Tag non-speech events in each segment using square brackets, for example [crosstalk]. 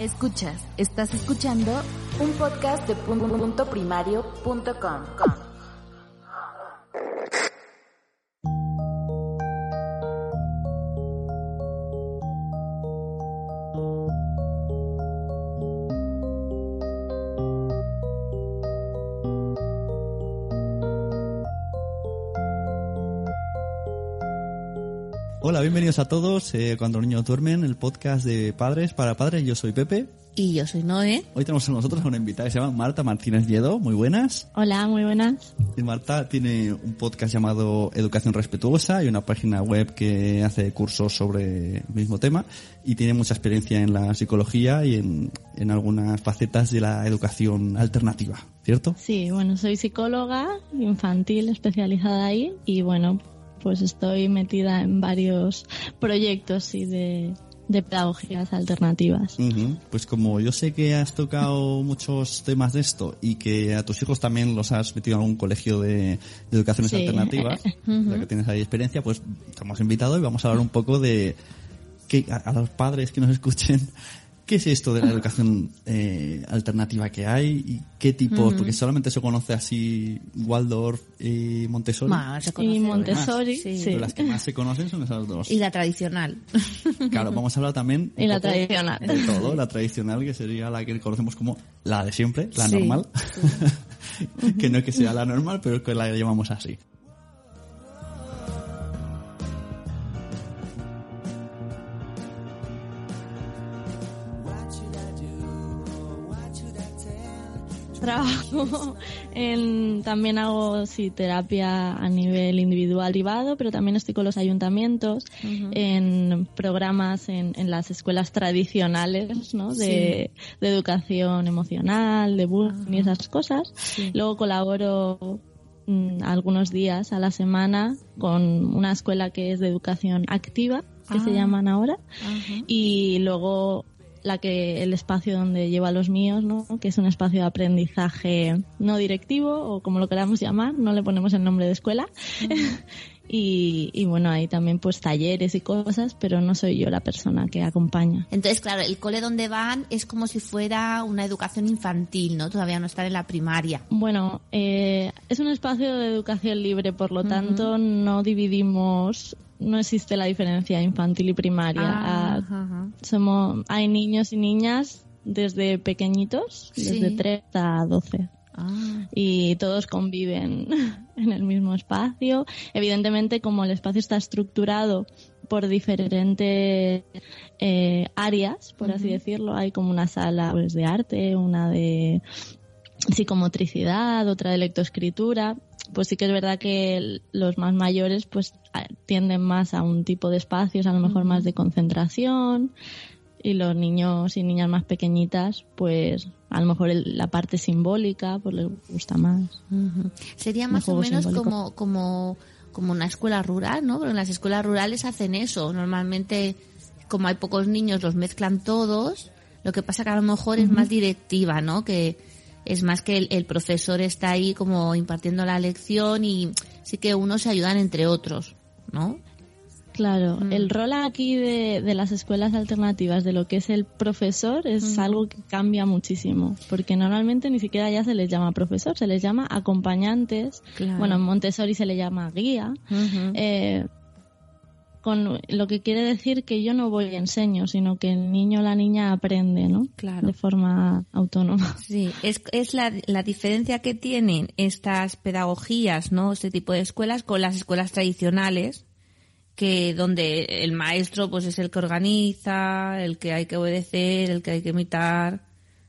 Escuchas, estás escuchando un podcast de punto Hola, bienvenidos a todos eh, Cuando los niños duermen, el podcast de padres para padres. Yo soy Pepe. Y yo soy Noé. Hoy tenemos a nosotros a una invitada que se llama Marta Martínez Lledo. Muy buenas. Hola, muy buenas. Y Marta tiene un podcast llamado Educación Respetuosa y una página web que hace cursos sobre el mismo tema y tiene mucha experiencia en la psicología y en, en algunas facetas de la educación alternativa, ¿cierto? Sí, bueno, soy psicóloga infantil especializada ahí y bueno, pues estoy metida en varios proyectos y de, de pedagogías alternativas. Ujú. Pues como yo sé que has tocado muchos temas de esto y que a tus hijos también los has metido en algún colegio de, de educaciones Sí. alternativas, [laughs] ya que tienes ahí experiencia, pues te hemos invitado y vamos a hablar un poco de que a, a los padres que nos escuchen. ¿Qué es esto de la educación eh, alternativa que hay y qué tipos? Porque solamente se conoce así Waldorf y Montessori. Bueno, se conoce, Y. Montessori, Sí. sí. Pero las que más se conocen son esas dos. Y la tradicional. Claro, vamos a hablar también Y la tradicional. de todo, la tradicional que sería la que conocemos como la de siempre, la Sí. normal, [laughs] que no es que sea la normal, pero que la llamamos así. Trabajo [laughs] en, también hago sí, terapia a nivel individual privado, pero también estoy con los ayuntamientos en programas en, en las escuelas tradicionales, ¿no? De, de educación emocional, de bullying y esas cosas. Luego colaboro mm, algunos días a la semana con una escuela que es de educación activa, que se Ah. llaman ahora, y luego la que el espacio donde llevo a los míos, ¿no? que es un espacio de aprendizaje no directivo o como lo queramos llamar, no le ponemos el nombre de escuela. [laughs] y, y bueno, hay también pues talleres y cosas, pero no soy yo la persona que acompaña. Entonces, claro, el cole donde van es como si fuera una educación infantil, ¿no? Todavía no están en la primaria. Bueno, eh, es un espacio de educación libre, por lo tanto no dividimos, no existe la diferencia infantil y primaria. Ah, ajá. somos, hay niños y niñas desde pequeñitos, Sí. desde 3 a 12. Ah, y todos conviven [laughs] en el mismo espacio. Evidentemente, como el espacio está estructurado por diferentes eh, áreas, por así decirlo, hay como una sala pues, de arte, una de psicomotricidad, otra de lectoescritura. Pues sí que es verdad que los más mayores pues tienden más a un tipo de espacios, a lo mejor más de concentración, y los niños y niñas más pequeñitas, pues a lo mejor el- la parte simbólica pues les gusta más. Sería más o menos simbólico. como, como, como una escuela rural, ¿no? Porque en las escuelas rurales hacen eso. Normalmente, como hay pocos niños, los mezclan todos. Lo que pasa que a lo mejor es más directiva, ¿no? Que es más que el, el profesor está ahí como impartiendo la lección y sí que unos se ayudan entre otros, ¿no? Claro, Mm. el rol aquí de, de las escuelas alternativas, de lo que es el profesor, es Mm. algo que cambia muchísimo, porque normalmente ni siquiera ya se les llama profesor, se les llama acompañantes, Claro. bueno, en Montessori se le llama guía, eh, con lo que quiere decir que yo no voy y enseño, sino que el niño o la niña aprende, ¿no? Claro. De forma autónoma. Sí, es, es la, la diferencia que tienen estas pedagogías, ¿no? Este tipo de escuelas con las escuelas tradicionales, que donde el maestro pues es el que organiza, el que hay que obedecer, el que hay que imitar,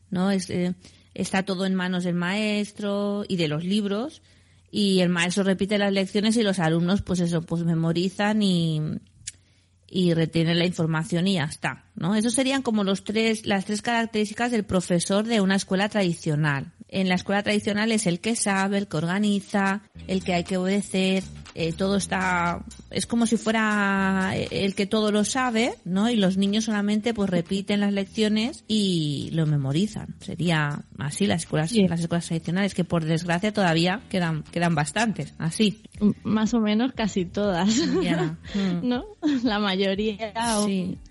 ¿no? Es, eh, está todo en manos del maestro y de los libros y el maestro repite las lecciones y los alumnos pues eso, pues memorizan y, y retienen la información y ya está, ¿no? Esos serían como los tres, las tres características del profesor de una escuela tradicional. En la escuela tradicional es el que sabe, el que organiza, el que hay que obedecer, eh, todo está es como si fuera el que todo lo sabe, ¿no? Y los niños solamente pues repiten las lecciones y lo memorizan. Sería así las escuelas, las escuelas tradicionales, que por desgracia todavía quedan, quedan bastantes, así. Más o menos casi todas. [laughs] Mm. ¿No? La mayoría,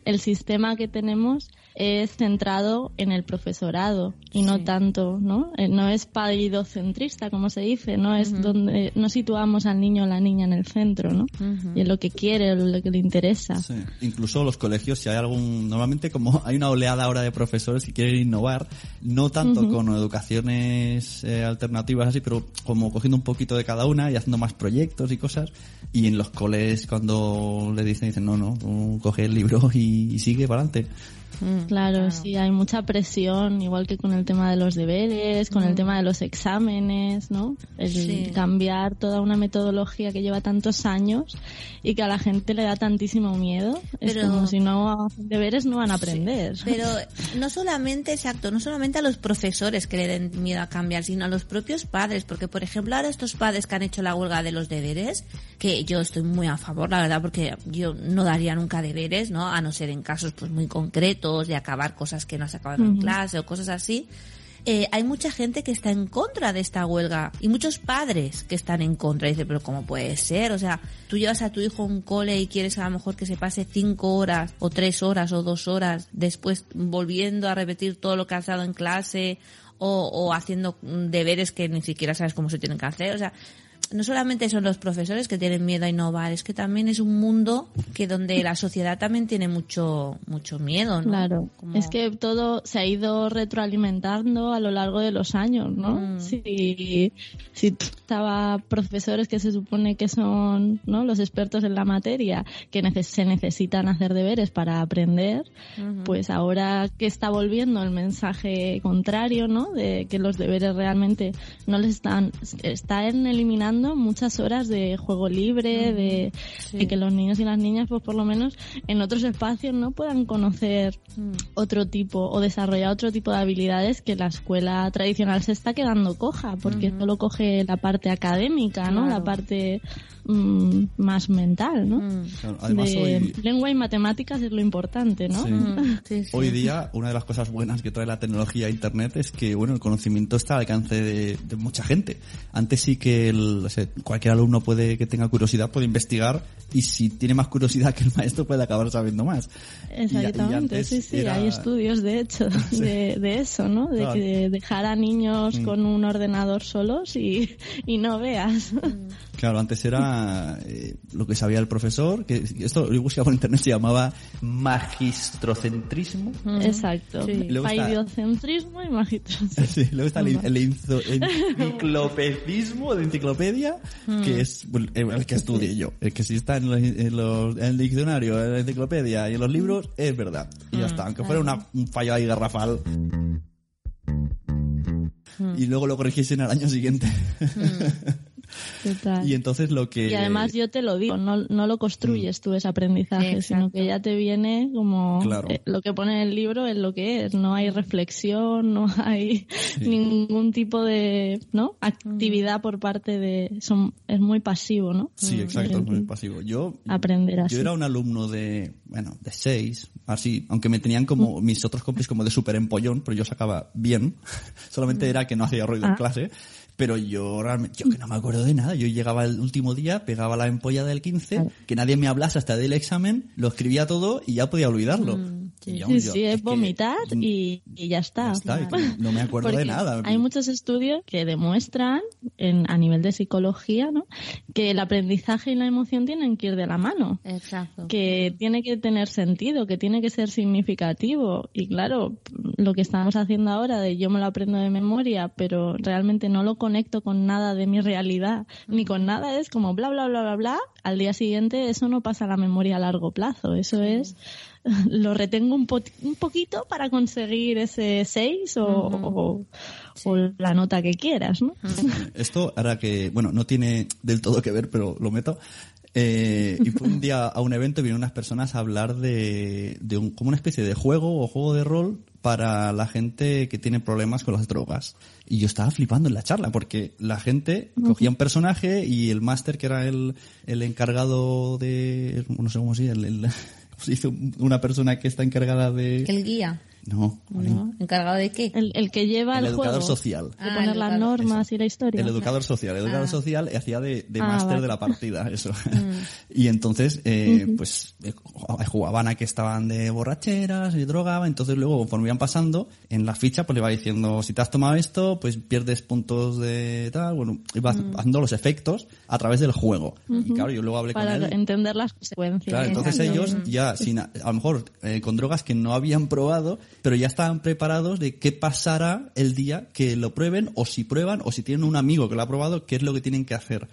el sistema que tenemos es centrado en el profesorado y no tanto, ¿no? Eh, no es paidocentrista, como se dice, no es donde no situamos al niño o la niña en el centro, ¿no? Y en lo que quiere, lo que le interesa. Incluso los colegios, si hay algún, normalmente como hay una oleada ahora de profesores que quieren innovar, no tanto con educaciones eh, alternativas así, pero como cogiendo un poquito de cada una y haciendo más proyectos y cosas. Y en los coles cuando le dicen, dicen, no, no, coge el libro y sigue para adelante. Mm, claro, sí, hay mucha presión, igual que con el tema de los deberes, con el mm. tema de los exámenes, ¿no? El cambiar toda una metodología que lleva tantos años y que a la gente le da tantísimo miedo. es como si no hacen deberes no van a aprender. pero [laughs] no solamente, exacto, no solamente a los profesores que le den miedo a cambiar, sino a los propios padres, porque por ejemplo ahora estos padres que han hecho la huelga de los deberes, que yo estoy muy a favor, la verdad, porque yo no daría nunca deberes, ¿no? A no ser en casos pues muy concretos de acabar cosas que no has acabado en clase o cosas así. Eh, hay mucha gente que está en contra de esta huelga y muchos padres que están en contra. Y dice, pero ¿cómo puede ser? O sea, tú llevas a tu hijo a un cole y quieres a lo mejor que se pase cinco horas o tres horas o dos horas después volviendo a repetir todo lo que has dado en clase o, o haciendo deberes que ni siquiera sabes cómo se tienen que hacer. O sea, no solamente son los profesores que tienen miedo a innovar, es que también es un mundo que donde la sociedad también tiene mucho mucho miedo, ¿no? Claro. Es que todo se ha ido retroalimentando a lo largo de los años, ¿no? Mm. Si, si estaba profesores que se supone que son, ¿no? Los expertos en la materia, que se necesitan hacer deberes para aprender, pues ahora que está volviendo el mensaje contrario, ¿no? De que los deberes realmente no les están, están eliminando muchas horas de juego libre, de, que los niños y las niñas, pues por lo menos en otros espacios, no puedan conocer mm. otro tipo o desarrollar otro tipo de habilidades que la escuela tradicional se está quedando coja, porque solo coge la parte académica, ¿no? La parte Mm, más mental, ¿no? Mm. de lengua y matemáticas es lo importante, ¿no? Mm. Hoy día, una de las cosas buenas que trae la tecnología e Internet es que, bueno, el conocimiento está al alcance de, mucha gente. Antes sí que cualquier alumno puede que tenga curiosidad, puede investigar y si tiene más curiosidad que el maestro puede acabar sabiendo más. Exactamente, sí, sí, hay estudios de hecho [laughs] de, eso, ¿no? De que dejar a niños con un ordenador solos y, y no veas. Claro, antes era eh, lo que sabía el profesor, que esto lo buscaba por internet, se llamaba magistrocentrismo. Exacto. Sí. Y Paidiocentrismo y magistrocentrismo. [laughs] Sí, luego está el, el, [laughs] enciclopedismo de enciclopedia, que es el que estudié yo. El que sí está en, los, en, el diccionario, en la enciclopedia y en los libros, es verdad. Y ya está, aunque fuera una, un fallo ahí garrafal. Y luego lo corrigiesen al año siguiente. Y entonces lo que... Y además yo te lo digo, no, no lo construyes mm. tú ese aprendizaje, sino que ya te viene como eh, lo que pone en el libro es lo que es, no hay reflexión, no hay ningún tipo de ¿no? actividad por parte de... Son, es muy pasivo, ¿no? Sí, mm. exacto, es muy pasivo. Yo, aprender así. Yo era un alumno de, bueno, de seis, así, aunque me tenían como mm. mis otros compis como de súper empollón, pero yo sacaba bien, [laughs] solamente era que no hacía ruido en ah. clase, pero yo realmente, yo que no me acuerdo de nada. Yo llegaba el último día, pegaba la empolla del 15, que nadie me hablase hasta del examen, lo escribía todo y ya podía olvidarlo. Mm, sí, sí, es vomitar y, ya está. no me acuerdo de nada. Hay muchos estudios que demuestran, en, a nivel de psicología, ¿no? que el aprendizaje y la emoción tienen que ir de la mano. Exacto. Que tiene que tener sentido, que tiene que ser significativo. Y claro, lo que estamos haciendo ahora de yo me lo aprendo de memoria, pero realmente no lo conozco conecto con nada de mi realidad, ni con nada, es como bla, bla, bla, bla, bla. Al día siguiente eso no pasa a la memoria a largo plazo, eso es, [laughs] lo retengo un, un poquito para conseguir ese 6 o, la nota que quieras, ¿no? [laughs] Esto hará que, bueno, no tiene del todo que ver, pero lo meto. Eh, y fue un día a un evento y vinieron unas personas a hablar de, de un, como una especie de juego o juego de rol para la gente que tiene problemas con las drogas. Y yo estaba flipando en la charla porque la gente cogía un personaje y el máster que era el, el encargado de, no sé cómo se [laughs] dice, el, una persona que está encargada de... El guía. No, ¿no? ¿Encargado de qué? El, el que lleva el el, educador juego, social. de Ah, poner el las normas y la historia. El educador social. El educador social hacía de, de Ah, máster vale. de la partida, [laughs] eso. y entonces, eh, pues, eh, jugaban a que estaban de borracheras y drogaban. Entonces luego, conforme iban pasando, en la ficha pues le va diciendo, si te has tomado esto, pues pierdes puntos de tal. Bueno, iba haciendo los efectos a través del juego. Y claro, yo luego hablé para con él. entender las consecuencias. Claro, entonces Exacto. ellos ya, sin, a a lo mejor eh, con drogas que no habían probado, pero ya estaban preparados de qué pasará el día que lo prueben, o si prueban, o si tienen un amigo que lo ha probado, qué es lo que tienen que hacer.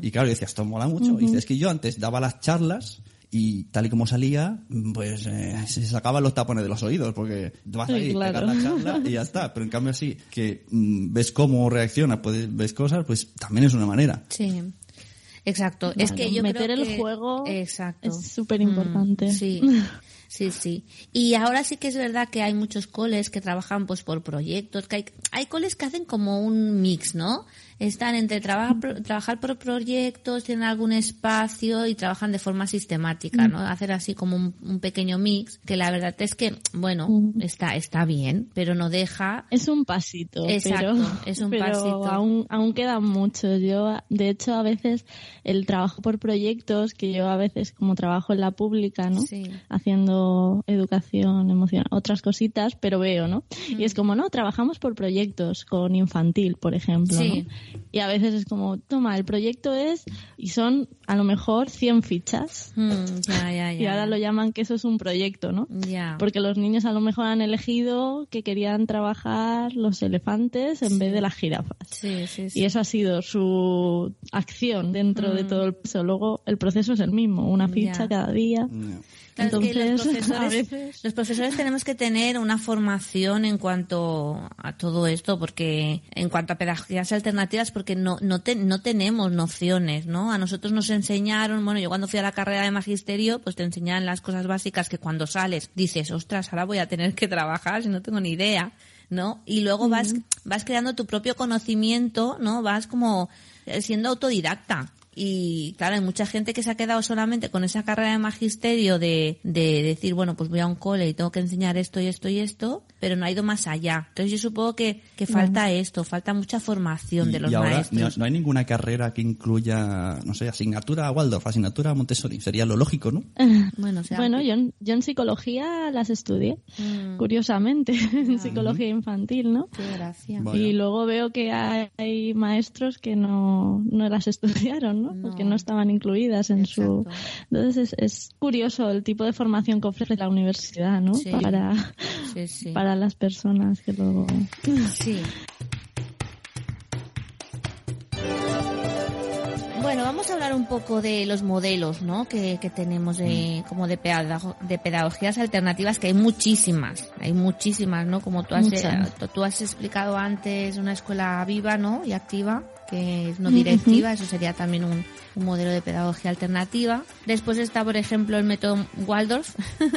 Y claro, decía, esto mola mucho. Y dice, es que yo antes daba las charlas y tal y como salía, pues eh, se sacaban los tapones de los oídos, porque vas Sí, ahí, claro. pegar la charla y ya está. Pero en cambio así, que mm, ves cómo reacciona, puedes, ves cosas, pues también es una manera. Sí. Exacto. es que yo meter creo el que- juego Exacto. es súper importante. Mm, sí. [laughs] Sí, sí. Y ahora sí que es verdad que hay muchos coles que trabajan pues por proyectos, que hay, hay coles que hacen como un mix, ¿no? Están entre trabajar, trabajar por proyectos, tienen algún espacio y trabajan de forma sistemática, ¿no? Hacer así como un, un pequeño mix, que la verdad es que, bueno, está, está bien, pero no deja Es un pasito, Exacto, pero, es un [laughs] pero pasito. Aún, aún queda mucho. Yo, de hecho, a veces el trabajo por proyectos, que yo a veces como trabajo en la pública, ¿no? Sí. Haciendo educación emocional, otras cositas, pero veo, ¿no? Y es como, no, trabajamos por proyectos con infantil, por ejemplo, Sí. ¿no? Y a veces es como, toma, el proyecto es, y son a lo mejor 100 fichas. Mm, ya, ya, [laughs] ya. Y ahora lo llaman que eso es un proyecto, ¿no? Ya. Porque los niños a lo mejor han elegido que querían trabajar los elefantes en vez de las jirafas. Sí, sí, sí. Y eso ha sido su acción dentro de todo el proceso. Luego el proceso es el mismo, una ficha Ya. cada día. Claro, es que los [laughs] profesores, veces... los profesores tenemos que tener una formación en cuanto a todo esto, porque en cuanto a pedagogías alternativas, porque no no, te- no tenemos nociones, ¿no? A nosotros nos enseñaron, bueno, yo cuando fui a la carrera de magisterio, pues te enseñan las cosas básicas que cuando sales dices, ostras, ahora voy a tener que trabajar si no tengo ni idea, ¿no? Y luego vas vas creando tu propio conocimiento, ¿no? Vas como eh, siendo autodidacta. Y claro, hay mucha gente que se ha quedado solamente con esa carrera de magisterio de, de decir, bueno, pues voy a un cole y tengo que enseñar esto y esto y esto, pero no ha ido más allá. Entonces yo supongo que, que falta esto, falta mucha formación Y, de los y ahora no, maestros. no hay ninguna carrera que incluya, no sé, asignatura Waldorf, asignatura Montessori. Sería lo lógico, ¿no? [laughs] Bueno, o sea, Bueno, yo, en- yo en psicología las estudié, Mm. curiosamente, [laughs] en psicología infantil, ¿no? qué gracia. Vaya. Y luego veo que hay, maestros que no, no las [laughs] estudiaron, ¿no? No. Porque no estaban incluidas en su... Entonces es, es curioso el tipo de formación que ofrece la universidad, ¿no? Sí. Para, Sí, sí. para las personas que luego... Sí. Bueno, vamos a hablar un poco de los modelos, ¿no? Que, que tenemos de, como de, pedago- de pedagogías alternativas, que hay muchísimas, hay muchísimas, ¿no? Como tú has, eh, tú- tú has explicado antes, una escuela viva, ¿no? Y activa, que es no directiva, eso sería también un, un modelo de pedagogía alternativa. Después está, por ejemplo, el método Waldorf, [laughs]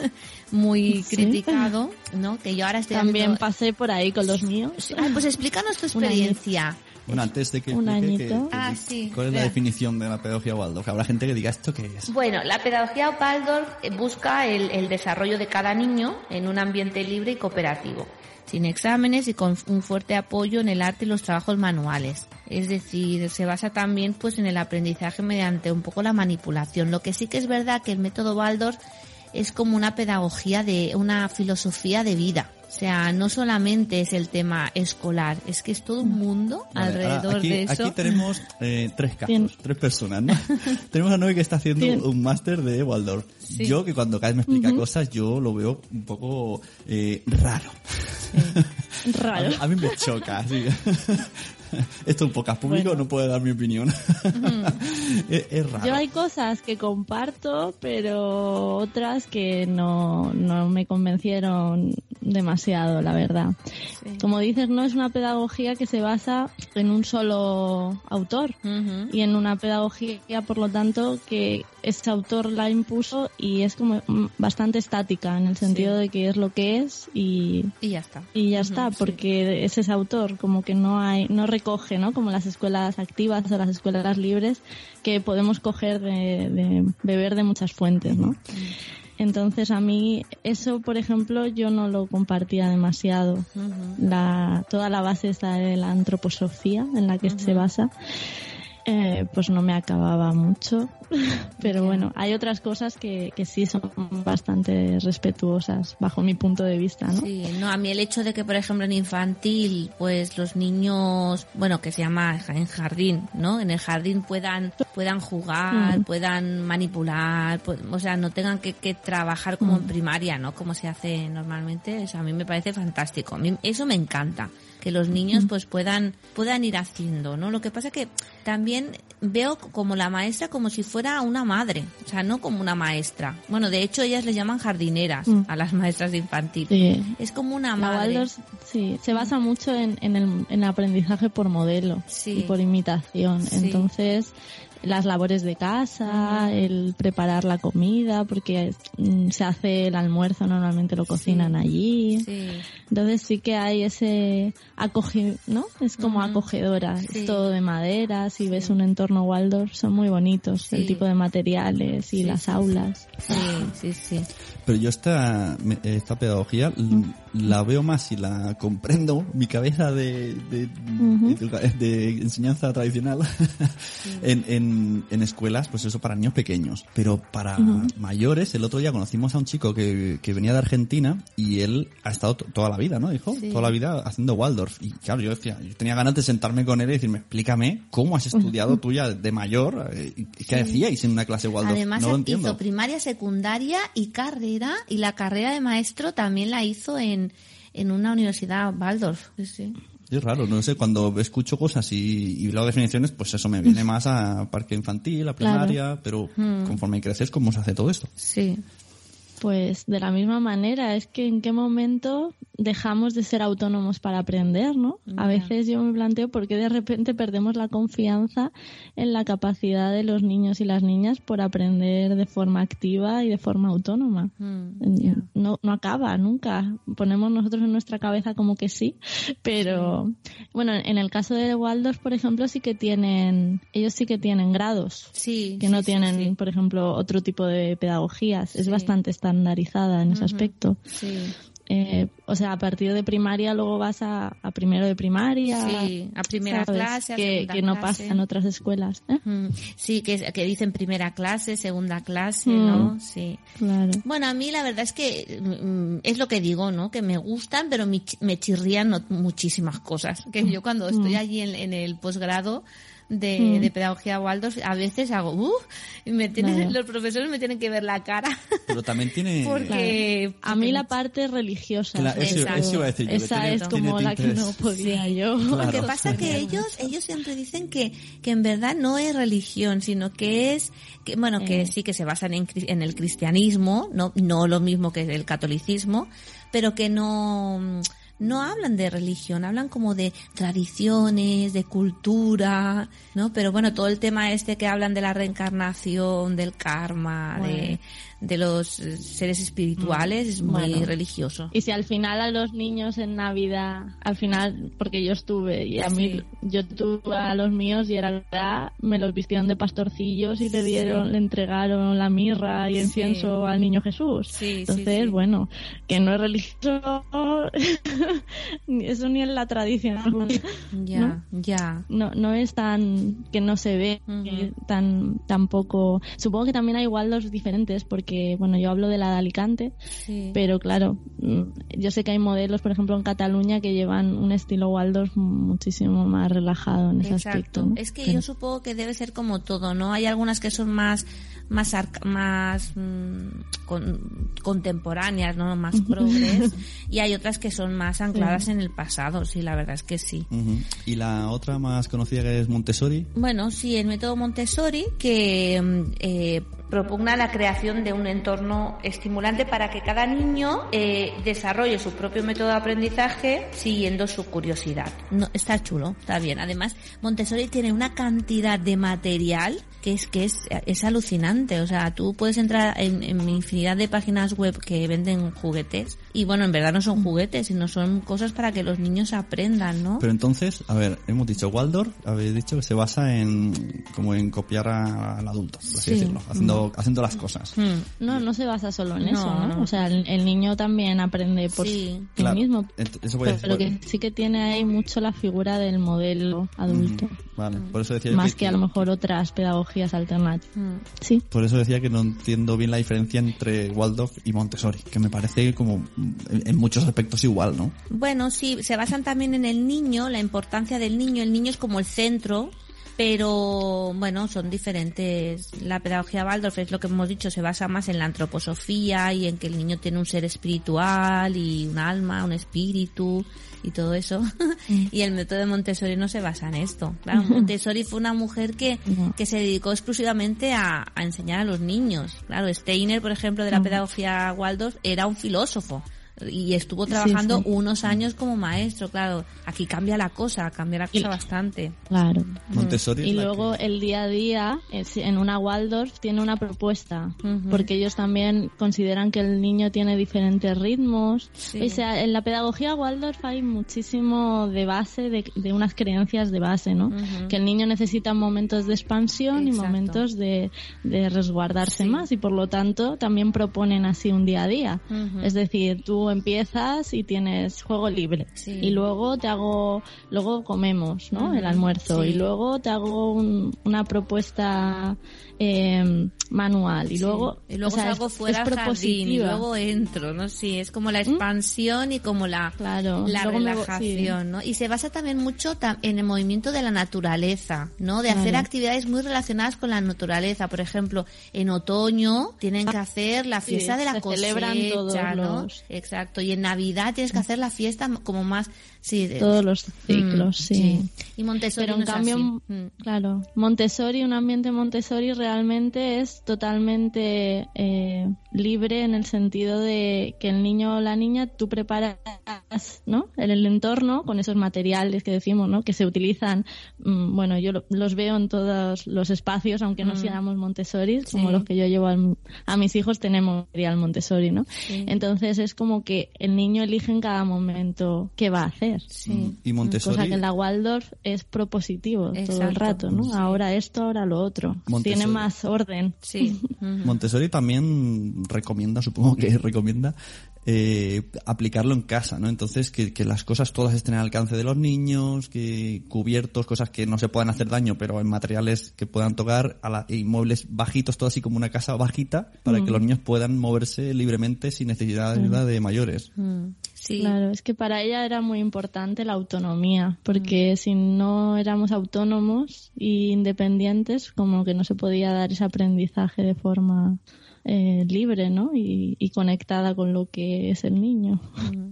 muy Sí. criticado, ¿no? Que yo ahora estoy También haciendo- pasé por ahí con los míos. Ah, pues explícanos tu experiencia. Bueno, antes de que Un explique que- añito. que- Ah, sí, ¿Cuál es la definición de la pedagogía Waldorf? Habrá gente que diga esto que es. Bueno, la pedagogía Waldorf eh, busca el, el desarrollo de cada niño en un ambiente libre y cooperativo, sin exámenes y con un fuerte apoyo en el arte y los trabajos manuales. Es decir, se basa también pues en el aprendizaje mediante un poco la manipulación. Lo que sí que es verdad que el método Waldorf es como una pedagogía de una filosofía de vida. O sea, no solamente es el tema escolar, es que es todo un mundo Vale, alrededor aquí, de eso. Aquí tenemos eh, tres casos, Bien. tres personas, ¿no? [laughs] tenemos a Noé que está haciendo Bien. un máster de Waldorf. Sí. Yo que cuando cada vez me explica cosas, yo lo veo un poco eh, raro. [laughs] Raro. mí, a mí me choca, sí. [laughs] Esto es un podcast público, Bueno. no puedo dar mi opinión. es, es raro. Yo hay cosas que comparto, pero otras que no, no me convencieron demasiado, la verdad. Como dices, no es una pedagogía que se basa en un solo autor y en una pedagogía, por lo tanto, que ese autor la impuso y es como bastante estática en el sentido Sí. de que es lo que es y, Y ya está. y ya está, sí. porque es ese autor, como que no hay, no recoge, ¿no? Como las escuelas activas o las escuelas libres, que podemos coger de, de beber de muchas fuentes, ¿no? Entonces a mí eso, por ejemplo, yo no lo compartía demasiado. La, toda la base esta de la antroposofía en la que se basa, eh, pues no me acababa mucho. [laughs] Pero bueno, hay otras cosas que, que sí son bastante respetuosas bajo mi punto de vista, ¿no? Sí, no, a mí el hecho de que, por ejemplo, en infantil, pues los niños, bueno, que se llama en jardín, ¿no? En el jardín puedan, puedan jugar, Mm. puedan manipular, pu- o sea, no tengan que, que trabajar como en primaria, ¿no? Como se hace normalmente, o sea, a mí me parece fantástico. A mí eso me encanta que los niños pues puedan puedan ir haciendo, ¿no? Lo que pasa que también veo como la maestra como si fuera una madre, o sea, no como una maestra. Bueno, de hecho ellas les llaman jardineras Mm. a las maestras de infantil. Sí. Es como una La madre. Waldorf, sí, se basa mucho en, en el en aprendizaje por modelo Sí. y por imitación. Sí. Entonces, las labores de casa, el preparar la comida, porque mm, se hace el almuerzo, normalmente lo cocinan allí. Sí. Entonces sí que hay ese acoge, ¿no? Es como acogedora, Sí. es todo de madera, si ves un entorno Waldorf son muy bonitos, el tipo de materiales y las aulas. Sí, sí, sí. Pero yo esta, esta pedagogía l- la veo más y la comprendo, mi cabeza de, de, educa- de enseñanza tradicional, [laughs] en, en, en escuelas, pues eso, para niños pequeños. Pero para mayores, el otro día conocimos a un chico que, que venía de Argentina y él ha estado to- toda la vida, ¿no? Dijo, Sí. toda la vida haciendo Waldorf. Y claro, yo decía, yo tenía ganas de sentarme con él y decirme, explícame cómo has estudiado tú ya de mayor, eh, ¿qué hacíais en una clase Waldorf? Además no lo entiendo. hizo primaria, secundaria y carrera y la carrera de maestro también la hizo en, en una universidad Waldorf. Sí, sí. Es raro, no sé, cuando escucho cosas y, y leo definiciones, pues eso me viene [laughs] más a parque infantil, a primaria, pero conforme creces, ¿cómo se hace todo esto? Sí. Pues de la misma manera, es que en qué momento dejamos de ser autónomos para aprender, ¿no? A veces yo me planteo por qué de repente perdemos la confianza en la capacidad de los niños y las niñas por aprender de forma activa y de forma autónoma. Mm. No, no acaba nunca. Ponemos nosotros en nuestra cabeza como que sí, pero bueno, en el caso de Waldorf, por ejemplo, sí que tienen, ellos sí que tienen grados Sí. que sí, no tienen, sí. por ejemplo, otro tipo de pedagogías. Es bastante estandarizada en ese aspecto. Sí. Eh, o sea, a partir de primaria luego vas a, a primero de primaria. Sí, a primera ¿sabes? clase, a que, que no clase. pasa en otras escuelas. ¿eh? Mm, Sí, que, que dicen primera clase, segunda clase, Mm. ¿no? Sí. Claro. Bueno, a mí la verdad es que mm, es lo que digo, ¿no? Que me gustan, pero me, me chirrían muchísimas cosas. Que yo cuando estoy allí en, en el posgrado de, Mm. de pedagogía Waldorf, a veces hago, uff, y me tienen, Claro. los profesores me tienen que ver la cara. Pero también tiene... [laughs] porque... A mí la parte religiosa. Claro, sobre eso- todo. eso iba a decir yo, que Esa tiene- es como la que no podía yo. Lo que pasa que ellos, ellos siempre dicen que, que en verdad no es religión, sino que es, que, bueno, que Eh. sí que se basan en, en el cristianismo, no, no lo mismo que el catolicismo, pero que no, no hablan de religión, hablan como de tradiciones, de cultura, ¿no? Pero bueno, todo el tema este que hablan de la reencarnación, del karma, de, los eh, seres espirituales, es muy Bueno. religioso. Y si al final a los niños en Navidad, al final, porque yo estuve y a mí, yo tuve a los míos y era verdad, me los vistieron de pastorcillos y le dieron, le entregaron la mirra y Sí. incienso al niño Jesús. Entonces, bueno, que no es religioso, [laughs] eso ni en la tradición. [laughs] Ya, ¿no? ya. No, no es tan que no se ve eh, tan tampoco supongo que también hay Waldorf diferentes porque bueno yo hablo de la de Alicante Sí. pero claro, mm, yo sé que hay modelos, por ejemplo, en Cataluña que llevan un estilo Waldorf muchísimo más relajado en ese Exacto. aspecto. ¿no? Es que Pero- yo supongo que debe ser como todo, ¿no? Hay algunas que son más más arca- más mm, con- contemporáneas, ¿no? Más progres [laughs] y hay otras que son más ancladas en el pasado, sí, la verdad es que sí. Y la otra más conocida que es Montessori. Bueno, sí, el método Montessori, que mm, eh, propugna la creación de un entorno estimulante para que cada niño eh, desarrolle su propio método de aprendizaje siguiendo su curiosidad. No, está chulo, está bien. Además, Montessori tiene una cantidad de material que es que es, es alucinante. O sea, tú puedes entrar en, en infinidad de páginas web que venden juguetes y bueno, en verdad no son juguetes, sino son cosas para que los niños aprendan, ¿no? Pero entonces, a ver, hemos dicho Waldorf, habéis dicho que se basa en como en copiar a- al adulto, por así Sí. decirlo, haciendo, haciendo las cosas. Hmm. No, no se basa solo en No, eso, ¿no? no. O sea, el, el niño también aprende por Sí. sí Claro, mismo. eso voy a Pero decir. que sí que tiene ahí mucho la figura del modelo adulto. Vale, por eso decía yo Más que a lo mejor otras pedagogías alternativas. Hmm. Sí. Por eso decía que no entiendo bien la diferencia entre Waldorf y Montessori, que me parece como en muchos aspectos igual, ¿no? Bueno, sí, se basan también en el niño, la importancia del niño. El niño es como el centro, pero bueno, son diferentes. La pedagogía Waldorf es lo que hemos dicho, se basa más en la antroposofía y en que el niño tiene un ser espiritual y un alma, un espíritu y todo eso. [laughs] y el método de Montessori no se basa en esto. Claro, [laughs] Montessori fue una mujer que, que se dedicó exclusivamente a, a enseñar a los niños. Claro, Steiner, por ejemplo, de la pedagogía Waldorf, era un filósofo y estuvo trabajando sí. unos años como maestro, claro. Aquí cambia la cosa, cambia la cosa bastante. Claro. Montessori es Y luego que- el día a día en una Waldorf tiene una propuesta, porque ellos también consideran que el niño tiene diferentes ritmos. Sí. O sea, en la pedagogía Waldorf hay muchísimo de base, de, de unas creencias de base, ¿no? Que el niño necesita momentos de expansión Exacto. y momentos de, de resguardarse Sí. más y por lo tanto también proponen así un día a día. Es decir, tú empiezas y tienes juego libre Sí. y luego te hago, luego comemos, ¿no? El almuerzo sí. y luego te hago un- una propuesta eh, manual y Sí. luego, y luego o sea, salgo es- fuera es jardín y luego entro, ¿no? Sí, es como la expansión y como la, Claro, la luego relajación, ¿no? Y se basa también mucho en el movimiento de la naturaleza, ¿no? De hacer actividades muy relacionadas con la naturaleza. Por ejemplo, en otoño tienen que hacer la fiesta de la se cosecha, ¿no? los- Exacto. Y en Navidad tienes que hacer la fiesta como más, sí, de- todos los ciclos, Mm, sí. Y Montessori Pero no en es cambio, así. Mm. claro, Montessori, un ambiente Montessori realmente es totalmente eh, libre en el sentido de que el niño o la niña tú preparas, ¿no? En el entorno con esos materiales que decimos, ¿no? Que se utilizan, mm, bueno, yo lo- los veo en todos los espacios, aunque no Mm. seamos Montessori, como los que yo llevo al- a mis hijos tenemos material Montessori, ¿no? Sí. Entonces es como que el niño elige en cada momento qué va a hacer. Sí. Y Montessori, Cosa que en la Waldorf es propositivo todo el rato, ¿no? Sí. Ahora esto, ahora lo otro. Montessori. Tiene más orden. Sí. [laughs] Montessori también recomienda, supongo que recomienda, eh, aplicarlo en casa, ¿no? Entonces, que, que las cosas todas estén al alcance de los niños, que cubiertos, cosas que no se puedan hacer daño, pero en materiales que puedan tocar, a la, y muebles bajitos, todo así como una casa bajita, para que los niños puedan moverse libremente sin necesidad de ayuda de mayores. Mm. Sí. Claro, es que para ella era muy importante la autonomía, porque si no éramos autónomos e independientes, como que no se podía dar ese aprendizaje de forma eh, libre, ¿no? Y, y conectada con lo que es el niño.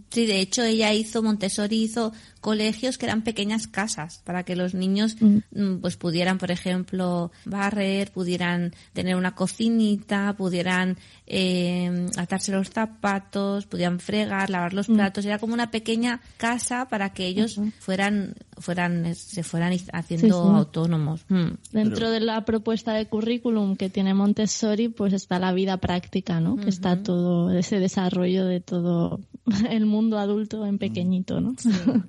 Sí, de hecho ella hizo, Montessori hizo colegios que eran pequeñas casas para que los niños Mm. mm, pues pudieran, por ejemplo, barrer, pudieran tener una cocinita, pudieran eh, atarse los zapatos, pudieran fregar, lavar los platos. Era como una pequeña casa para que ellos fueran, fueran, se fueran haciendo Sí, sí. autónomos. Mm. Dentro de la propuesta de currículum que tiene Montessori, pues está la vida práctica, ¿no? Que está todo ese desarrollo de todo [laughs] el mundo adulto en pequeñito, ¿no? [laughs]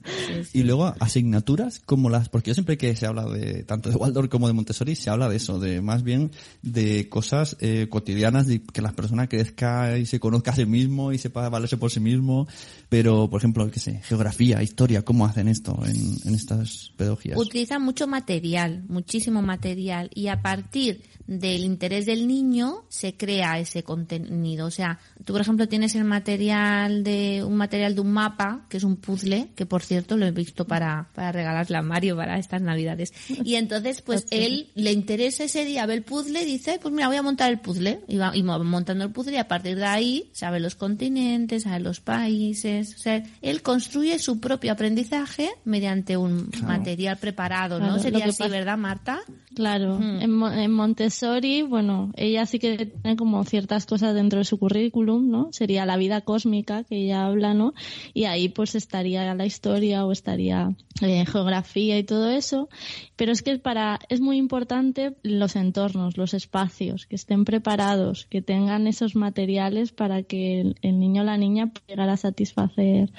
Y luego asignaturas como las, porque yo siempre que se habla de tanto de Waldorf como de Montessori se habla de eso, de más bien de cosas eh, cotidianas, de que la persona crezca y se conozca a sí mismo y sepa valerse por sí mismo. Pero, por ejemplo, qué sé, geografía, historia, ¿cómo hacen esto en, en estas pedagogías? Utilizan mucho material, muchísimo material, y a partir del interés del niño se crea ese contenido. O sea, tú, por ejemplo, tienes el material de de un material de un mapa, que es un puzzle, que por cierto lo he visto para, para regalarle a Mario para estas navidades. Y entonces, pues [laughs] él le interesa ese día, ve el puzzle y dice, pues mira, voy a montar el puzzle. Y va, y va montando el puzzle y a partir de ahí sabe los continentes, sabe los países. O sea, él construye su propio aprendizaje mediante un material preparado, Claro, ¿no? lo Sería así, pasa- ¿verdad, Marta? Claro, Hmm. en, en Montessori, bueno, ella sí que tiene como ciertas cosas dentro de su currículum, ¿no? Sería la vida cósmica que ella habla, ¿no? Y ahí pues estaría la historia o estaría eh, geografía y todo eso. Pero es que para es muy importante los entornos, los espacios, que estén preparados, que tengan esos materiales para que el, niño o la niña pueda a satisfacer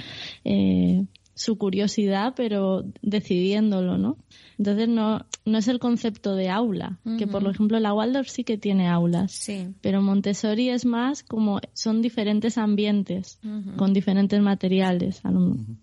eh, su curiosidad, pero decidiéndolo, ¿no? Entonces no, no es el concepto de aula, que por ejemplo la Waldorf sí que tiene aulas, Sí. pero Montessori es más como son diferentes ambientes con diferentes materiales.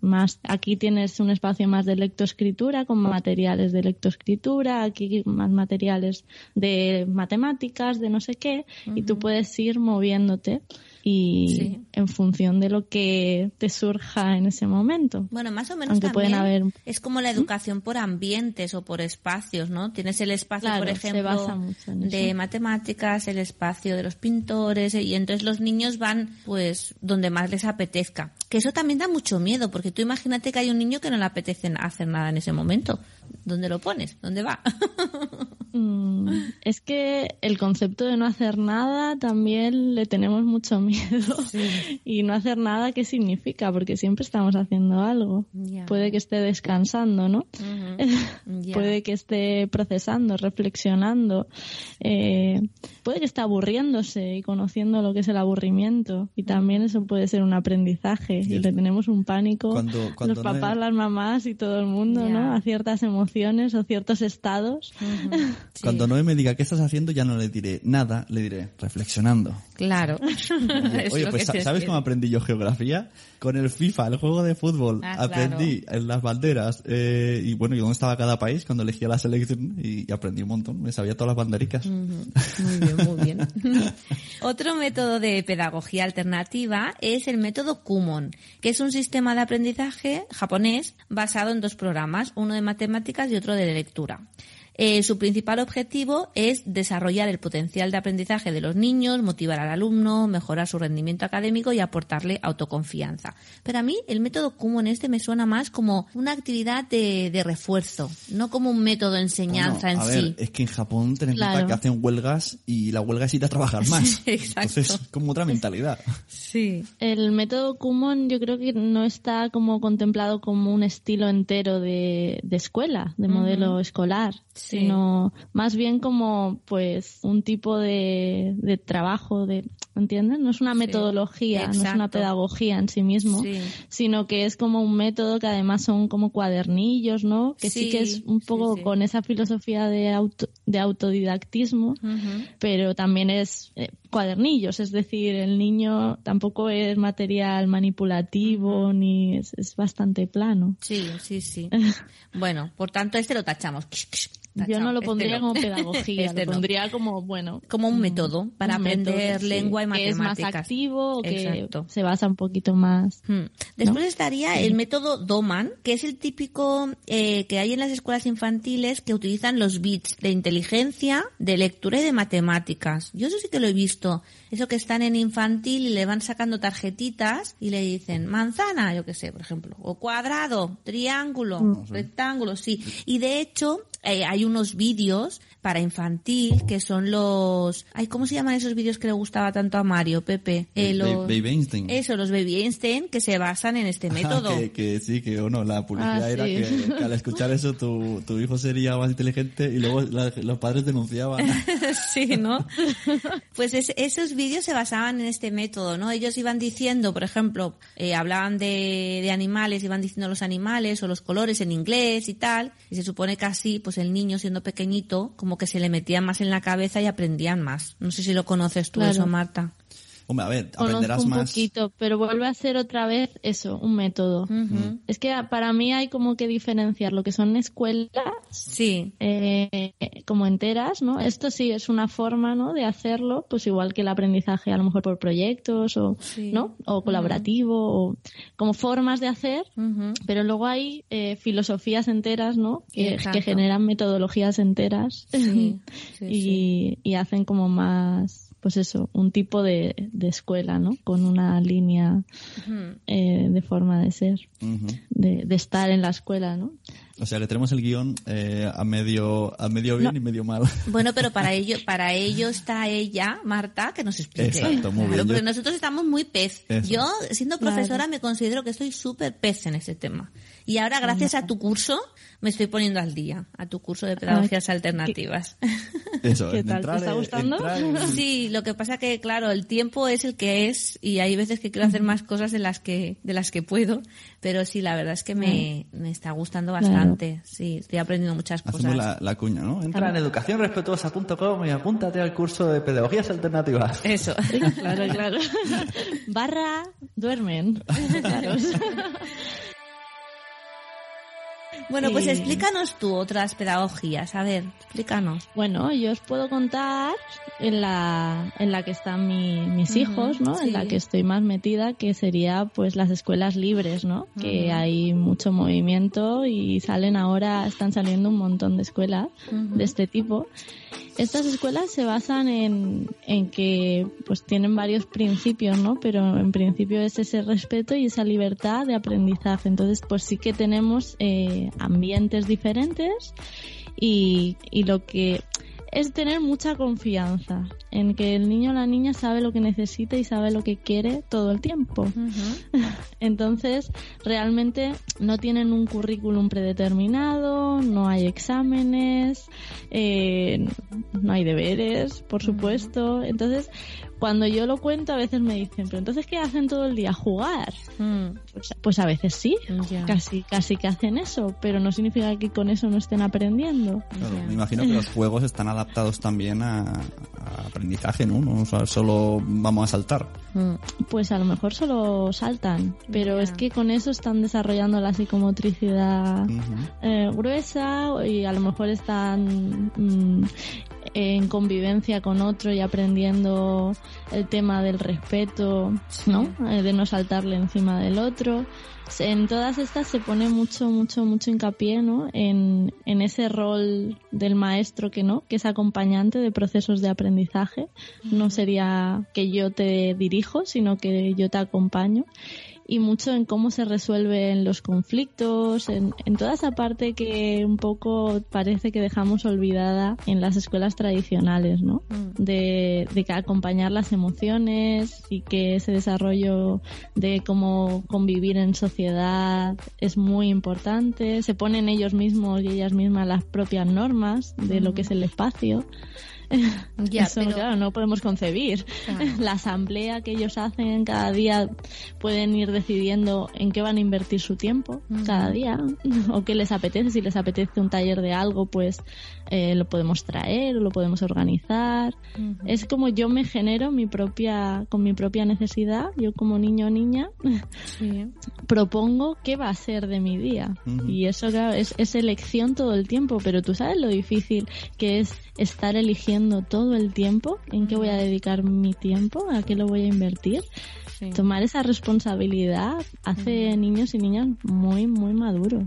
Más aquí tienes un espacio más de lectoescritura con materiales de lectoescritura, aquí más materiales de matemáticas, de no sé qué, y tú puedes ir moviéndote y Sí. en función de lo que te surja en ese momento. Bueno, más o menos Aunque también pueden haber- ¿Mm? es como la educación por ambientes o por espacios, ¿no? Tienes el espacio, Claro, por ejemplo, de matemáticas, el espacio de los pintores y entonces los niños van pues donde más les apetezca. Que eso también da mucho miedo, porque tú imagínate que hay un niño que no le apetece hacer nada en ese momento. ¿Dónde lo pones? ¿Dónde va? [laughs] Mm, es que el concepto de no hacer nada también le tenemos mucho miedo. Y no hacer nada, ¿qué significa? Porque siempre estamos haciendo algo. Puede que esté descansando, ¿no? [laughs] Puede que esté procesando, reflexionando. eh, puede que esté aburriéndose y conociendo lo que es el aburrimiento. Y también eso puede ser un aprendizaje. Y le tenemos un pánico Cuando- cuando los no papás, es- las mamás y todo el mundo, Ya. ¿no? A ciertas emociones o ciertos estados. [laughs] Sí. Cuando Noé me diga qué estás haciendo, ya no le diré nada, le diré reflexionando. Claro. [laughs] [laughs] Oye, pues ¿sabes cómo aprendí yo geografía? Con el FIFA, el juego de fútbol. Ah, aprendí en las banderas. eh, y bueno, y dónde estaba cada país cuando elegía la selección y, y aprendí un montón. Me sabía todas las bandericas. Muy bien, muy bien. [laughs] Otro método de pedagogía alternativa es el método Kumon, que es un sistema de aprendizaje japonés basado en dos programas, uno de matemáticas y otro de lectura. Eh, su principal objetivo es desarrollar el potencial de aprendizaje de los niños, motivar al alumno, mejorar su rendimiento académico y aportarle autoconfianza. Pero a mí el método Kumon este me suena más como una actividad de, de refuerzo, no como un método de enseñanza Bueno, a en ver, sí. es que en Japón ten en Claro. cuenta que hacen huelgas y la huelga es ir a trabajar [laughs] más. Exacto. Entonces, como otra mentalidad. Sí. El método Kumon yo creo que no está como contemplado como un estilo entero de, de escuela, de modelo escolar, Sí. sino más bien como pues un tipo de, de trabajo, de, ¿entiendes? No es una Sí. metodología, no es una pedagogía en sí mismo, Sí. sino que es como un método que además son como cuadernillos, ¿no? Que sí, que es un poco con esa filosofía de, auto, de autodidactismo, pero también es eh, cuadernillos, es decir, el niño tampoco es material manipulativo ni es, es bastante plano. Sí, sí, sí. [laughs] Bueno, por tanto, este lo tachamos. Yo no lo Este pondría no. como [laughs] pedagogía, Este lo no. pondría como, bueno, Como un método para un método, aprender sí, lengua y que es matemáticas. más activo o que Exacto. se basa un poquito más. Hmm. Después estaría el método Doman, que es el típico eh, que hay en las escuelas infantiles que utilizan los bits de inteligencia, de lectura y de matemáticas. Yo eso sí que lo he visto. Eso que están en infantil y le van sacando tarjetitas y le dicen manzana, yo qué sé, por ejemplo, o cuadrado, triángulo, rectángulo, sí. Y de hecho eh, hay unos vídeos para infantil que son los, ay, ¿cómo se llaman esos vídeos que le gustaba tanto a Mario, Pepe? Eh, los- Baby Einstein. eso, los Baby Einstein que se basan en este método. Ah, que, que sí, que o no, la publicidad Ah, era sí. que, que al escuchar eso tu, tu hijo sería más inteligente y luego la- los padres denunciaban. [laughs] sí, ¿no? Pues es- esos vídeos se basaban en este método, ¿no? Ellos iban diciendo, por ejemplo, eh, hablaban de, de animales, iban diciendo los animales o los colores en inglés y tal, y se supone que así, pues el niño siendo pequeñito, como que se le metía más en la cabeza y aprendían más. No sé si lo conoces tú Claro. eso, Marta. Hombre, a ver, Conozco aprenderás un más. poquito, pero vuelve a ser otra vez eso, un método. Es que para mí hay como que diferenciar lo que son escuelas Sí. eh, como enteras, ¿no? Esto sí es una forma, ¿no? De hacerlo, pues igual que el aprendizaje a lo mejor por proyectos o, Sí. ¿no? O colaborativo o como formas de hacer, pero luego hay eh, filosofías enteras, ¿no? Que, generan metodologías enteras Sí, [laughs] sí, y, sí. y hacen como más, pues eso, un tipo de, de escuela, ¿no? Con una línea eh, de forma de ser, de, de estar en la escuela, ¿no? O sea, le tenemos el guion eh, a medio a medio bien y medio mal. [laughs] Bueno, pero para [laughs] ello, para ello está ella, Marta, que nos explique. Exacto, muy Claro, bien. porque nosotros estamos muy pez. Eso. Yo, siendo Claro. profesora, me considero que estoy súper pez en ese tema. Y ahora, gracias a tu curso, me estoy poniendo al día, a tu curso de pedagogías alternativas. [laughs] Eso, ¿Qué tal? ¿Te está gustando? entrar Sí, lo que pasa que, claro, el tiempo es el que es y hay veces que quiero hacer más cosas de las que, de las que puedo, pero sí, la verdad es que me, me está gustando bastante. Sí, estoy aprendiendo muchas cosas. Hacemos la, la cuña, ¿no? Entra en educacionrespetuosa.com y apúntate al curso de pedagogías alternativas. Eso. Claro, claro. [laughs] Barra duermen. [laughs] Bueno, pues Eh, explícanos tú otras pedagogías. A ver, explícanos. Bueno, yo os puedo contar en la, en la que están mi- mis hijos, ¿no? sí. En la que estoy más metida, que sería pues las escuelas libres, ¿no? Que hay mucho movimiento y salen ahora, están saliendo un montón de escuelas de este tipo. Estas escuelas se basan en, en que pues tienen varios principios, ¿no? Pero en principio es ese respeto y esa libertad de aprendizaje. Entonces, pues sí que tenemos eh, ambientes diferentes y, y lo que es tener mucha confianza en que el niño o la niña sabe lo que necesita y sabe lo que quiere todo el tiempo. [laughs] Entonces, realmente no tienen un currículum predeterminado, no hay exámenes, eh, no hay deberes, por supuesto. Entonces, cuando yo lo cuento, a veces me dicen, pero entonces, ¿qué hacen todo el día? ¿Jugar? Mm, Pues, pues a veces sí, casi, casi que hacen eso, pero no significa que con eso no estén aprendiendo. Claro, me imagino que los juegos están adaptados también a, a aprendizaje, ¿no? No, O sea, solo vamos a saltar. Mm, Pues a lo mejor solo saltan, pero es que con eso están desarrollando la psicomotricidad eh, gruesa y a lo mejor están mm, en convivencia con otro y aprendiendo el tema del respeto, ¿no? Eh, de no saltarle encima del otro. En todas estas se pone mucho, mucho, mucho hincapié, ¿no? En, en ese rol del maestro que no, que es acompañante de procesos de aprendizaje. No sería que yo te dirijo, sino que yo te acompaño y mucho en cómo se resuelven los conflictos, en, en toda esa parte que un poco parece que dejamos olvidada en las escuelas tradicionales, ¿no? Mm. De, de que acompañar las emociones y que ese desarrollo de cómo convivir en sociedad es muy importante. Se ponen ellos mismos y ellas mismas las propias normas de lo que es el espacio. [laughs] Ya, Eso, pero- claro, no podemos concebir. Claro. [laughs] La asamblea que ellos hacen cada día pueden ir decidiendo en qué van a invertir su tiempo cada día [laughs] o qué les apetece. Si les apetece un taller de algo, pues eh, lo podemos traer o lo podemos organizar. Es como yo me genero mi propia, con mi propia necesidad, yo como niño o niña, Sí. propongo qué va a ser de mi día. Y eso, claro, es, es elección todo el tiempo, pero tú sabes lo difícil que es estar eligiendo todo el tiempo en qué voy a dedicar mi tiempo, a qué lo voy a invertir. Sí. Tomar esa responsabilidad hace niños y niñas muy, muy maduros.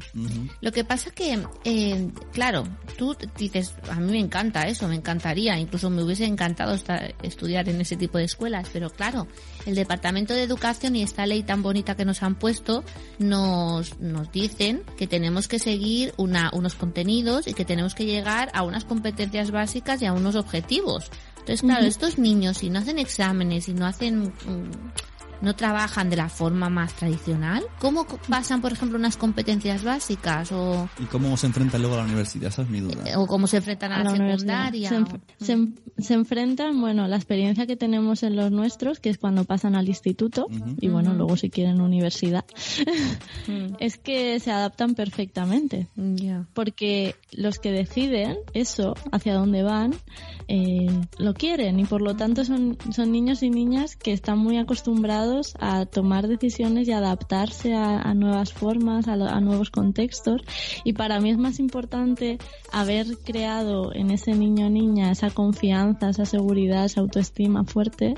Lo que pasa que, eh, claro, tú dices, a mí me encanta eso, me encantaría, incluso me hubiese encantado estar- estudiar en ese tipo de escuelas, pero claro, el Departamento de Educación y esta ley tan bonita que nos han puesto nos, nos dicen que tenemos que seguir una, unos contenidos y que tenemos que llegar a unas competencias básicas y a unos objetivos. Entonces, claro, estos niños, si no hacen exámenes, si no hacen... mm, no trabajan de la forma más tradicional? ¿Cómo pasan, por ejemplo, unas competencias básicas o, ¿Y cómo se enfrenta luego a la universidad? Esa es mi duda. o cómo se enfrentan a, la, universidad. secundaria? Se, o- enf- se en- se enfrentan, bueno, la experiencia que tenemos en los nuestros, que es cuando pasan al instituto, y bueno, luego si quieren universidad, Mm, [laughs] es que se adaptan perfectamente. porque los que deciden eso, hacia dónde van, eh, lo quieren y por lo tanto son, son niños y niñas que están muy acostumbrados a tomar decisiones y adaptarse a, nuevas formas, a, a, nuevos contextos. Y para mí es más importante haber creado en ese niño o niña esa confianza, esa seguridad, esa autoestima fuerte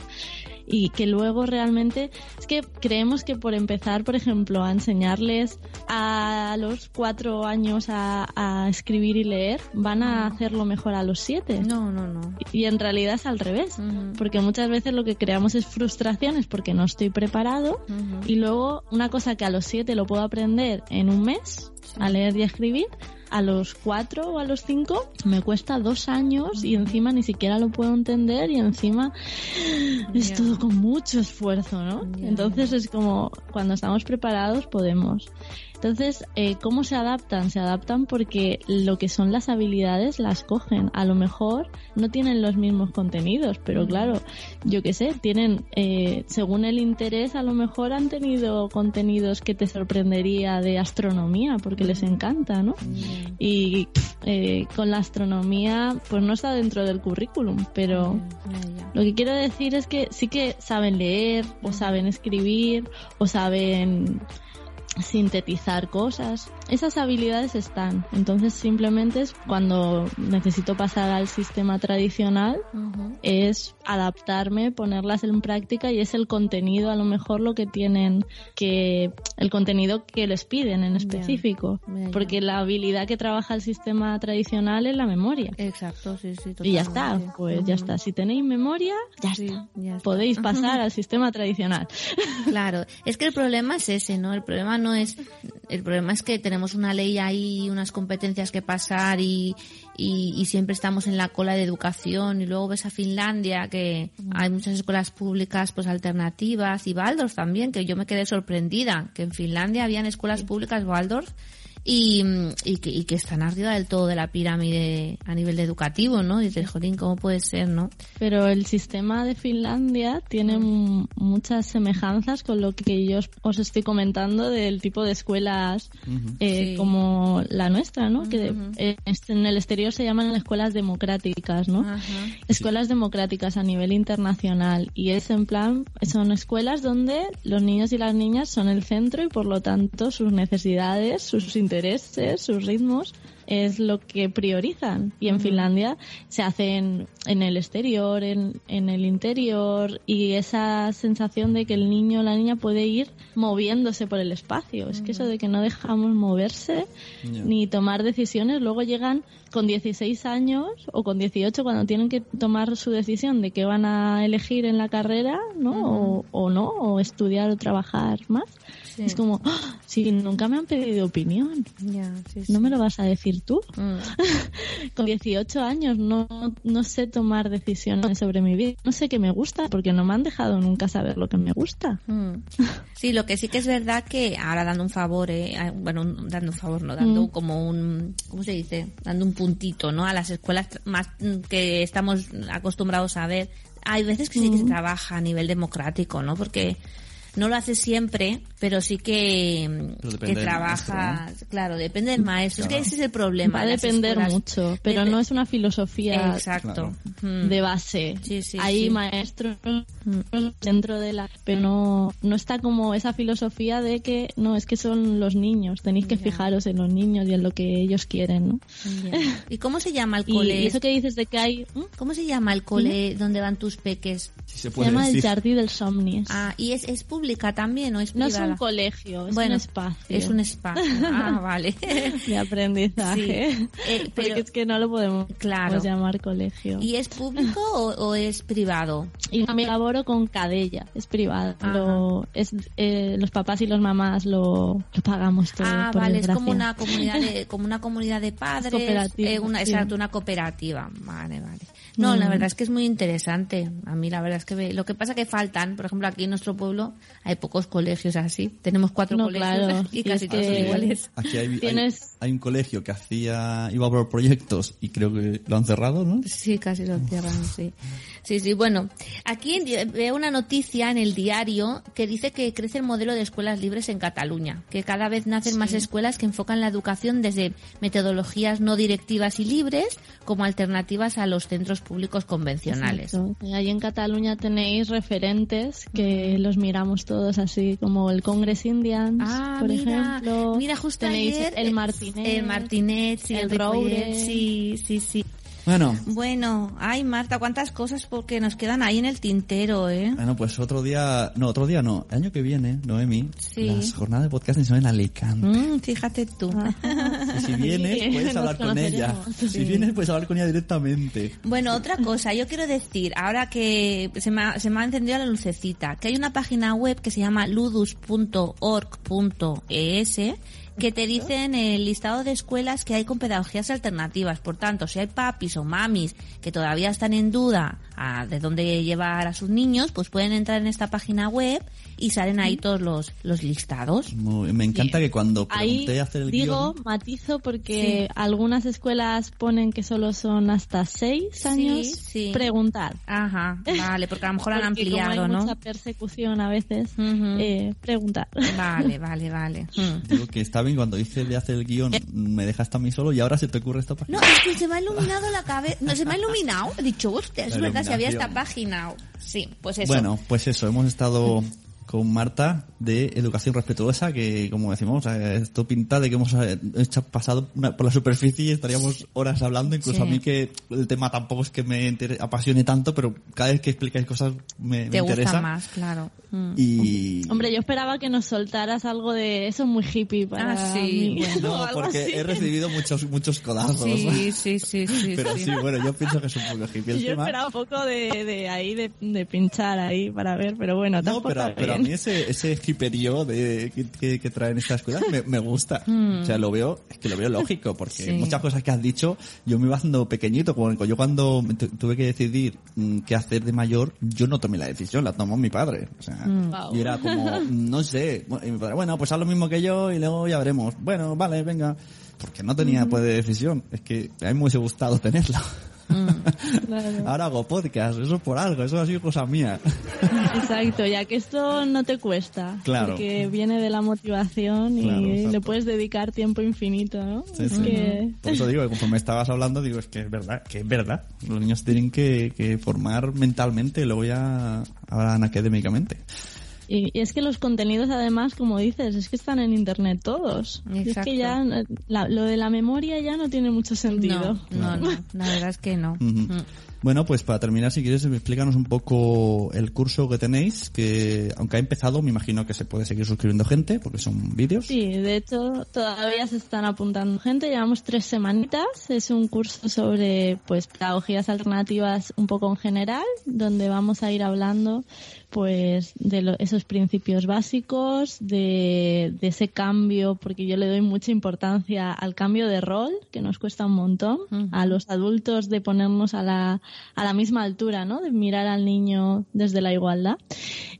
y que luego realmente es que creemos que por empezar, por ejemplo, a enseñarles a los cuatro años a, escribir y leer, van a hacerlo mejor a los siete. No, no, no. Y, en realidad es al revés, porque muchas veces lo que creamos es frustraciones porque no estoy preparado y luego una cosa que a los siete lo puedo aprender en un mes, a leer y a escribir, a los cuatro o a los cinco me cuesta dos años y encima ni siquiera lo puedo entender y encima es todo con mucho esfuerzo, ¿no? Entonces es como cuando estamos preparados podemos. Entonces, eh, ¿cómo se adaptan? Se adaptan porque lo que son las habilidades las cogen. A lo mejor no tienen los mismos contenidos, pero claro, yo qué sé, tienen, eh, según el interés, a lo mejor han tenido contenidos que te sorprendería de astronomía, porque les encanta, ¿no? Y eh, con la astronomía, pues no está dentro del currículum, pero lo que quiero decir es que sí que saben leer, o saben escribir, o saben sintetizar cosas. Esas habilidades están. Entonces simplemente es cuando necesito pasar al sistema tradicional es adaptarme, ponerlas en práctica y es el contenido a lo mejor lo que tienen que el contenido que les piden en específico, porque la habilidad que trabaja el sistema tradicional es la memoria. Exacto, sí, sí. Y ya está, pues ya está. Si tenéis memoria, ya, está. Podéis pasar [laughs] al sistema tradicional. Claro, es que el problema es ese, ¿no? El problema no es el problema es que tenemos una ley ahí, unas competencias que pasar y, y, siempre estamos en la cola de educación. Y luego ves a Finlandia que hay muchas escuelas públicas pues alternativas y Waldorf también, que yo me quedé sorprendida que en Finlandia habían escuelas públicas Waldorf y, y, que, y, que, están arriba del todo de la pirámide a nivel educativo, ¿no? Y dices, jolín, ¿cómo puede ser, no? Pero el sistema de Finlandia tiene muchas semejanzas con lo que yo os, estoy comentando del tipo de escuelas eh, como la nuestra, ¿no? Que eh, en el exterior se llaman escuelas democráticas, ¿no? Escuelas democráticas a nivel internacional y es en plan, son escuelas donde los niños y las niñas son el centro y por lo tanto sus necesidades, sus intereses intereses, sus ritmos, es lo que priorizan. Y en Finlandia se hacen en el exterior, en, en, el interior, y esa sensación de que el niño o la niña puede ir moviéndose por el espacio. Es que eso de que no dejamos moverse ni tomar decisiones, luego llegan con 16 años o con 18 cuando tienen que tomar su decisión de qué van a elegir en la carrera, ¿no? o, no, o estudiar o trabajar más. Es como, ¡Ah! si nunca me han pedido opinión, ¿no me lo vas a decir tú? Mm. [laughs] Con 18 años no, no sé tomar decisiones sobre mi vida. No sé qué me gusta porque no me han dejado nunca saber lo que me gusta. Mm. Sí, lo que sí que es verdad que ahora dando un favor, eh, bueno, dando un favor, no, dando mm. como un, ¿cómo se dice? Dando un puntito, ¿no? A las escuelas más que estamos acostumbrados a ver. Hay veces que sí que se trabaja a nivel democrático, ¿no? Porque no lo hace siempre, pero sí que, que trabaja, claro, depende del maestro. Es que ese es el problema. Va a depender mucho, pero no es una filosofía Exacto. Mm. de base. Hay maestros dentro de la, pero no, no está como esa filosofía de que no, es que son los niños, tenéis que fijaros en los niños y en lo que ellos quieren, ¿no? ¿Y cómo se llama el [laughs] cole? Y eso que dices de que hay... ¿Cómo se llama el cole donde van tus peques? Se, llama el Jardí del Somnis. Ah, ¿y es, es pública también o es privada? No es un colegio, es un espacio. Es un espacio, ah, [laughs] vale. De aprendizaje. Eh, pero, Porque es que no lo podemos claro. llamar colegio. ¿Y es público o, es privado? Y me laboro con Cadella, es privado. Lo, es, eh, los papás y los mamás lo, lo pagamos todo. Ah, vale, es como una comunidad de, [laughs] como una comunidad de padres. Eh, una, Exacto, una cooperativa. Vale, vale. No, la mm. verdad es que es muy interesante. A mí la verdad es que lo que pasa que faltan, por ejemplo, aquí en nuestro pueblo hay pocos colegios así. Tenemos cuatro colegios [laughs] y casi todos son iguales. Aquí hay, Tienes hay un colegio que hacía, iba por proyectos y creo que lo han cerrado, ¿no? Sí, casi lo cierran, sí. Sí, sí, bueno, aquí veo una noticia en el diario que dice que crece el modelo de escuelas libres en Cataluña, que cada vez nacen más escuelas que enfocan la educación desde metodologías no directivas y libres como alternativas a los centros públicos convencionales. Exacto. Ahí en Cataluña tenéis referentes que los miramos todos así, como el Congress Indians, Ah, por mira, ejemplo. mira, justo tenéis ayer, el eh, Martinet. El Martinet, sí, el el Roure. Sí, sí, sí. Bueno, Bueno, ay Marta, cuántas cosas porque nos quedan ahí en el tintero, ¿eh? bueno, pues otro día, no, otro día no, el año que viene, Noemi, Sí. las jornadas de podcasting son en Alicante. Mm, fíjate tú. [laughs] Y si vienes, Sí, puedes hablar con ella. Si vienes, puedes hablar con ella directamente. Bueno, otra cosa, yo quiero decir, ahora que se me ha, se me ha encendido la lucecita, que hay una página web que se llama ludus.org.es que te dicen el listado de escuelas que hay con pedagogías alternativas. Por tanto, si hay papis o mamis que todavía están en duda a de dónde llevar a sus niños, pues pueden entrar en esta página web y salen ahí todos los, los listados. Muy- me encanta que cuando Ahí pregunté hacer el digo, guion, matizo porque algunas escuelas ponen que solo son hasta seis años. sí. Preguntar. Ajá, vale, porque a lo mejor han Porque como ampliado, hay ¿no? mucha persecución a veces, eh, preguntar. Vale, [laughs] vale, vale. Mm. digo que está bien cuando dice de hacer el guion, me dejaste a mí solo y ahora se te ocurre esta página. No, es que se me ha iluminado la cabeza. No, se me ha iluminado. He dicho, hostia, es verdad, si había esta página. Sí, pues eso. Bueno, pues eso, hemos estado con Marta de Educación Respetuosa, que como decimos, esto pinta de que hemos eh, hecho- pasado una- por la superficie y estaríamos horas hablando, incluso Sí. a mí que el tema tampoco es que me inter- apasione tanto, pero cada vez que explicáis cosas me, me Te gusta interesa. más, claro. Mm. Y... Hombre, yo esperaba que nos soltaras algo de eso muy hippie para Ah, sí, mí. bueno. [laughs] o No, porque así. he recibido muchos muchos codazos. Sí, sí, sí, sí. Pero sí. sí, bueno, yo pienso que es un poco hippie el Yo tema. esperaba un poco de, de ahí, de, de pinchar ahí para ver, pero bueno, No, tampoco pero, está pero a mí ese, ese hiperío de, que, que, que traen estas escuelas me, me gusta. [laughs] Mm. O sea, lo veo, es que lo veo lógico, porque Sí. muchas cosas que has dicho, yo me iba haciendo pequeñito, como yo cuando tuve que decidir mm, qué hacer de mayor, yo no tomé la decisión, la tomó mi padre. O sea, Mm. Wow. y era como, [laughs] no sé, bueno, y mi padre, bueno, pues haz lo mismo que yo y luego ya veremos. Bueno, vale, venga. Porque no tenía Mm. pues de decisión. Es que a mí me hubiese gustado Claro. [laughs] Ahora hago podcast, eso por algo, eso ha sido cosa mía. [laughs] Exacto, ya que esto no te cuesta. Claro. Porque viene de la motivación y Claro, le puedes dedicar tiempo infinito, ¿no? Sí, Es sí. que- Por eso digo que conforme estabas hablando, digo, es que es verdad, que es verdad. Los niños tienen que, que formar mentalmente y luego ya hablan académicamente. Y, y es que los contenidos, además, como dices, es que están en internet todos. Y es Exacto. que ya eh, la- lo de la memoria ya no tiene mucho sentido. No, no, no, [laughs] la verdad es que no. Mm. Bueno, pues para terminar, si quieres, explícanos un poco el curso que tenéis, que aunque ha empezado, me imagino que se puede seguir suscribiendo gente, porque son vídeos. Sí, de hecho todavía se están apuntando gente, llevamos tres semanitas, es un curso sobre pues pedagogías alternativas un poco en general, donde vamos a ir hablando pues de lo- esos principios básicos, de, de ese cambio, porque yo le doy mucha importancia al cambio de rol, que nos cuesta un montón, a los adultos de ponernos a la, a la misma altura, ¿no? De mirar al niño desde la igualdad.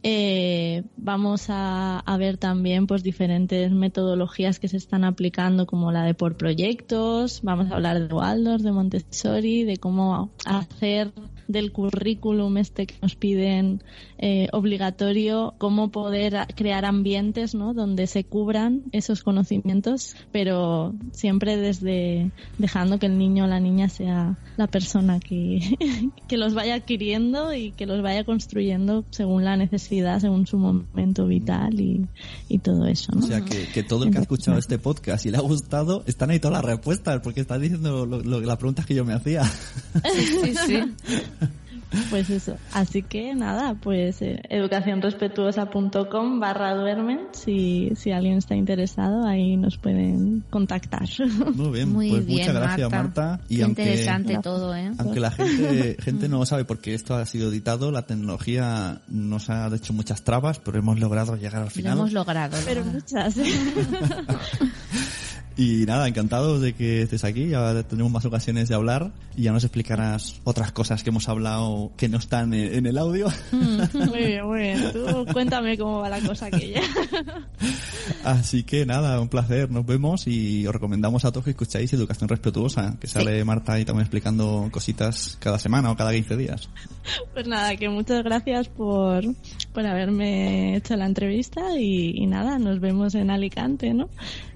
Eh, vamos a, a ver también pues diferentes metodologías que se están aplicando como la de por proyectos, vamos a hablar de Waldorf, de Montessori, de cómo hacer del currículum este que nos piden eh, obligatorio, cómo poder crear ambientes ¿no? donde se cubran esos conocimientos, pero siempre desde dejando que el niño o la niña sea la persona que, [laughs] que los vaya adquiriendo y que los vaya construyendo según la necesidad, según su momento vital y, y todo eso. ¿no? O sea, que, que todo el que ha escuchado este podcast y le ha gustado, están ahí todas las respuestas, porque están diciendo lo- lo- las preguntas que yo me hacía. Sí, sí. [laughs] Pues eso. Así que nada, pues eh, educacionrespetuosa.com barra duermen. Si, si alguien está interesado, ahí nos pueden contactar. Muy bien, Muy pues bien, muchas gracias, Marta. Qué aunque, interesante todo, ¿eh? aunque la gente, [laughs] gente no lo sabe porque esto ha sido editado, la tecnología nos ha hecho muchas trabas, pero hemos logrado llegar al Lo final. hemos logrado. Pero muchas. [laughs] Y nada, encantados de que estés aquí, ya tenemos más ocasiones de hablar y ya nos explicarás otras cosas que hemos hablado que no están en, el audio. [laughs] muy bien, muy bien. Tú cuéntame cómo va la cosa aquella. [laughs] Así que nada, un placer, nos vemos y os recomendamos a todos que escucháis Educación Respetuosa, que sale Marta ahí también explicando cositas cada semana o cada 15 días. Pues nada, que muchas gracias por, por haberme hecho la entrevista y, y nada, nos vemos en Alicante, ¿no?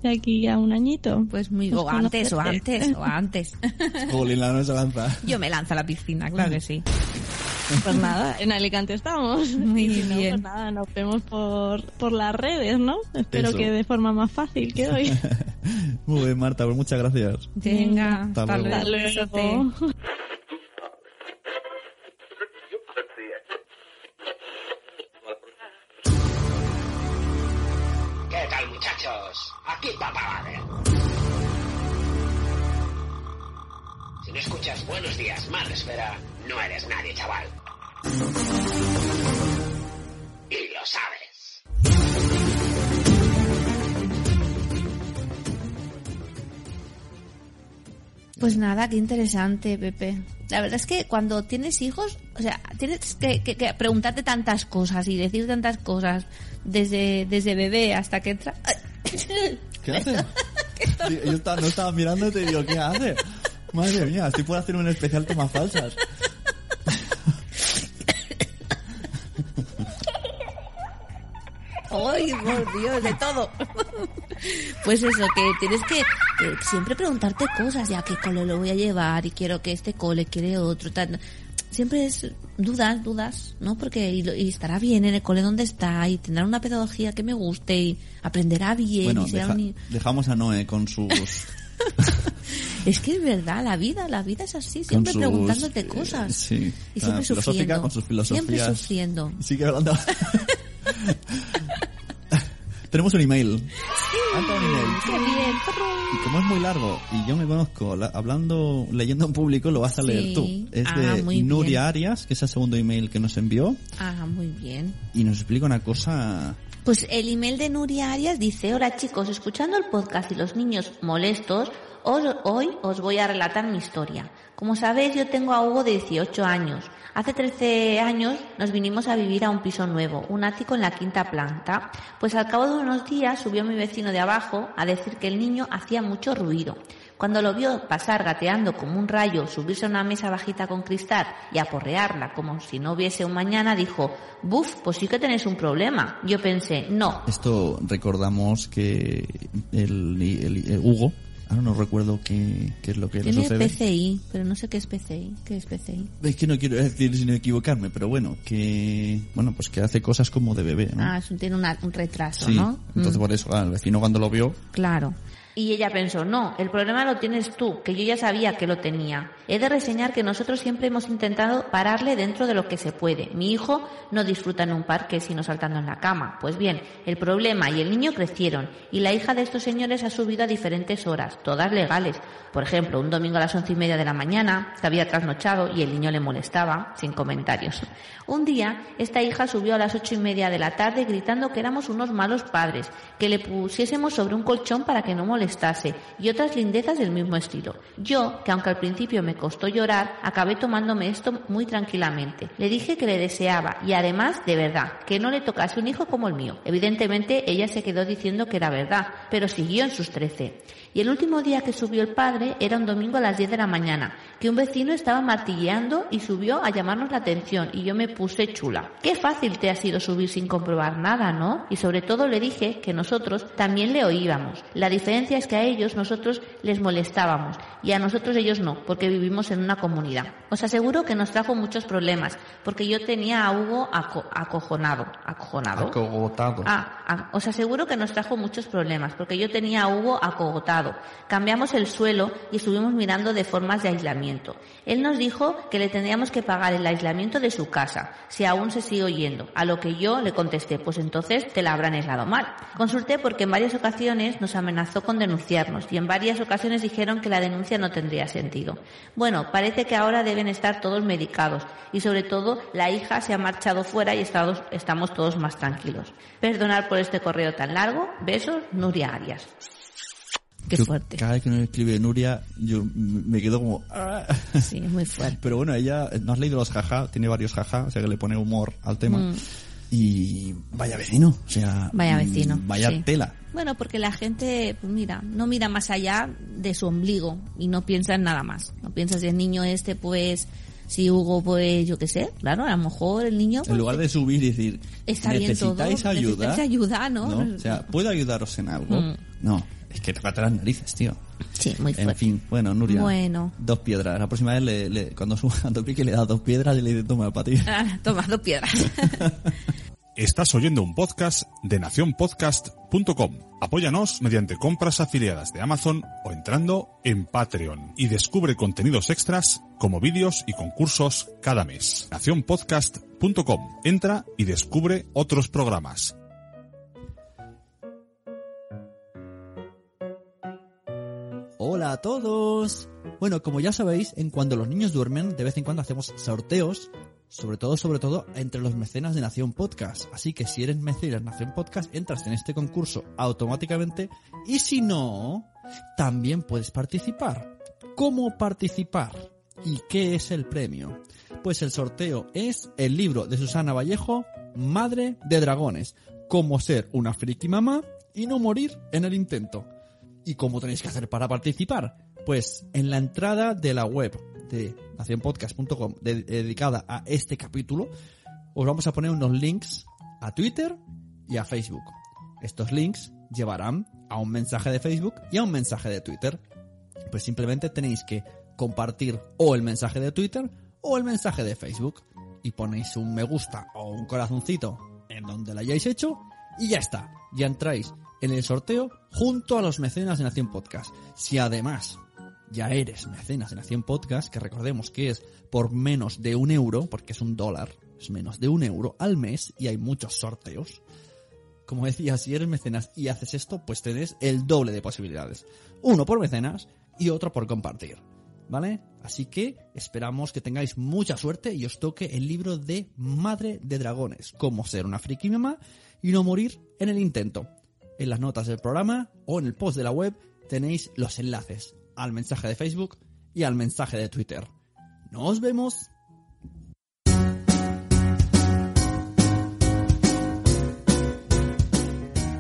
De aquí a un añito. Pues muy, Nos o antes, o antes, o antes. [laughs] Jolín, la no se lanza. Yo me lanzo a la piscina, claro que sí. Pues nada, en Alicante estamos. Muy Y si no, bien. pues nada, nos vemos por, por las redes, ¿no? Espero Eso. que de forma más fácil que hoy. [laughs] Muy bien, Marta, pues muchas gracias. Venga, Hasta hasta luego. Hasta luego. besote. luego. Muchachos? Aquí Papá Vader. Si no escuchas Buenos Días, Madresfera, no eres nadie, chaval. Y lo sabes. Pues nada, qué interesante, Pepe. La verdad es que cuando tienes hijos, o sea, tienes que, que- que preguntarte tantas cosas y decir tantas cosas desde, desde bebé hasta que entra. ¿Qué hace? [laughs] Sí, yo estaba- no estaba mirándote y digo, ¿qué hace? Madre mía, estoy por hacer un especial tomas falsas. ¡Ay, por Dios, de todo! Pues eso, que tienes que, que siempre preguntarte cosas, ya qué cole lo voy a llevar y quiero que este cole quiere otro, tal. Siempre es dudas, dudas, ¿no? Porque y, y estará bien en el cole donde está y tendrá una pedagogía que me guste y aprenderá bien Bueno, y será deja- un dejamos a Noé con sus... [laughs] Es que es verdad, la vida, la vida es así, siempre sus, preguntándote eh, cosas. sí. Y siempre sufriendo. con sus filosofías. Siempre sufriendo. Sigue hablando. [laughs] Tenemos un email. Anda, un email. ¡Qué bien! Y como es muy largo y yo me conozco la- hablando, leyendo en público, lo vas a leer Sí. tú. Es Ah, de muy bien. Nuria Arias, que es el segundo email que nos envió, Ah, muy bien. y nos explica una cosa. Pues el email de Nuria Arias dice, hola chicos, escuchando el podcast y los niños molestos, os- hoy os voy a relatar mi historia. Como sabéis, yo tengo a Hugo de 18 años. Hace 13 años nos vinimos a vivir a un piso nuevo, un ático en la quinta planta. Pues al cabo de unos días subió mi vecino de abajo a decir que el niño hacía mucho ruido. Cuando lo vio pasar gateando como un rayo, subirse a una mesa bajita con cristal y aporrearla como si no hubiese un mañana, dijo, buf, pues sí que tenés un problema. Yo pensé, no, Esto recordamos que el, el- el Hugo, ahora no recuerdo qué, qué es lo que le tiene. PCI, pero no sé qué es PCI. ¿Qué es PCI? Es que no quiero decir sin equivocarme, pero bueno, que bueno, pues que hace cosas como de bebé, ¿no? Ah, es un- tiene una- un retraso, sí, ¿no? entonces Mm, por eso, ah, el vecino cuando lo vio, Claro. Y ella pensó, no, el problema lo tienes tú, que yo ya sabía que lo tenía. He de reseñar que nosotros siempre hemos intentado pararle dentro de lo que se puede. Mi hijo no disfruta en un parque sino saltando en la cama. Pues bien, el problema y el niño crecieron y la hija de estos señores ha subido a diferentes horas, todas legales. Por ejemplo, un domingo a las once y media de la mañana, se había trasnochado y el niño le molestaba, sin comentarios. Un día, esta hija subió a las ocho y media de la tarde gritando que éramos unos malos padres, que le pusiésemos sobre un colchón para que no molestase, y otras lindezas del mismo estilo. Yo, que aunque al principio me costó llorar, acabé tomándome esto muy tranquilamente. Le dije que le deseaba, y además, de verdad, que no le tocase un hijo como el mío. Evidentemente, ella se quedó diciendo que era verdad, pero siguió en sus trece. Y el último día que subió el padre era un domingo a las 10 de la mañana, que un vecino estaba martilleando y subió a llamarnos la atención y yo me puse chula. Qué fácil te ha sido subir sin comprobar nada, ¿no? Y sobre todo le dije que nosotros también le oíamos. La diferencia es que a ellos nosotros les molestábamos y a nosotros ellos no, porque vivimos en una comunidad. Os aseguro que nos trajo muchos problemas, porque yo tenía a Hugo aco- acojonado. ¿Acojonado? acogotado. Ah, ah, os aseguro que nos trajo muchos problemas, porque yo tenía a Hugo acogotado. Cambiamos el suelo y estuvimos mirando de formas de aislamiento. Él nos dijo que le tendríamos que pagar el aislamiento de su casa, si aún se sigue oyendo, a lo que yo le contesté, pues entonces te la habrán aislado mal. Consulté porque en varias ocasiones nos amenazó con denunciarnos y en varias ocasiones dijeron que la denuncia no tendría sentido. Bueno, parece que ahora deben estar todos medicados y sobre todo la hija se ha marchado fuera y estamos, estamos todos más tranquilos. Perdonad por este correo tan largo. Besos, Nuria Arias. Qué Yo fuerte. Cada vez que nos escribe Nuria, yo me quedo como... "Ah". Sí, es muy fuerte. Pero bueno, ella, ¿no has leído los jaja? Tiene varios jaja, o sea que le pone humor al tema. Mm. Y vaya vecino, o sea, Vaya vecino, mm, Vaya sí. tela. Bueno, porque la gente, pues mira, no mira más allá de su ombligo y no piensa en nada más. No piensa si el niño este, pues, si Hugo, pues, yo qué sé, claro, a lo mejor el niño... En pues, lugar de subir y decir, Está bien todo, ¿necesitáis ayuda? necesitáis ayuda, ¿no? O sea, ¿puedo ayudaros en algo? Mm. No, es que te las narices, tío. Sí, muy En fuerte. fin, bueno, Nuria. Bueno. Dos piedras. La próxima vez, le, le- cuando suba a Topique, le da dos piedras y le dice, toma, para ti. Ah, toma, dos piedras. [laughs] Estás oyendo un podcast de nacionpodcast.com. Apóyanos mediante compras afiliadas de Amazon o entrando en Patreon y descubre contenidos extras como vídeos y concursos cada mes. nacionpodcast.com. Entra y descubre otros programas. Hola a todos. Bueno, como ya sabéis, en cuando los niños duermen, de vez en cuando hacemos sorteos, sobre todo, sobre todo, entre los mecenas de Nación Podcast. Así que si eres mecenas de Nación Podcast, entras en este concurso automáticamente y si no, también puedes participar. ¿Cómo participar? ¿Y qué es el premio? Pues el sorteo es el libro de Susana Vallejo, Madre de Dragones, cómo ser una friki mamá y no morir en el intento. ¿Y cómo tenéis que hacer para participar? Pues en la entrada de la web de nacionpodcast.com de- dedicada a este capítulo, os vamos a poner unos links a Twitter y a Facebook. Estos links llevarán a un mensaje de Facebook y a un mensaje de Twitter. Pues simplemente tenéis que compartir o el mensaje de Twitter o el mensaje de Facebook y ponéis un me gusta o un corazoncito en donde lo hayáis hecho y ya está. Ya entráis en el sorteo junto a los mecenas de Nación Podcast. Si además ya eres mecenas de Nación Podcast, que recordemos que es por menos de un euro, porque es un dólar, es menos de un euro al mes y hay muchos sorteos. Como decía, si eres mecenas y haces esto, pues tenés el doble de posibilidades. Uno por mecenas y otro por compartir. ¿Vale? Así que esperamos que tengáis mucha suerte y os toque el libro de Madre de Dragones, cómo ser una friki mamá y no morir en el intento. En las notas del programa o en el post de la web tenéis los enlaces al mensaje de Facebook y al mensaje de Twitter. ¡Nos vemos!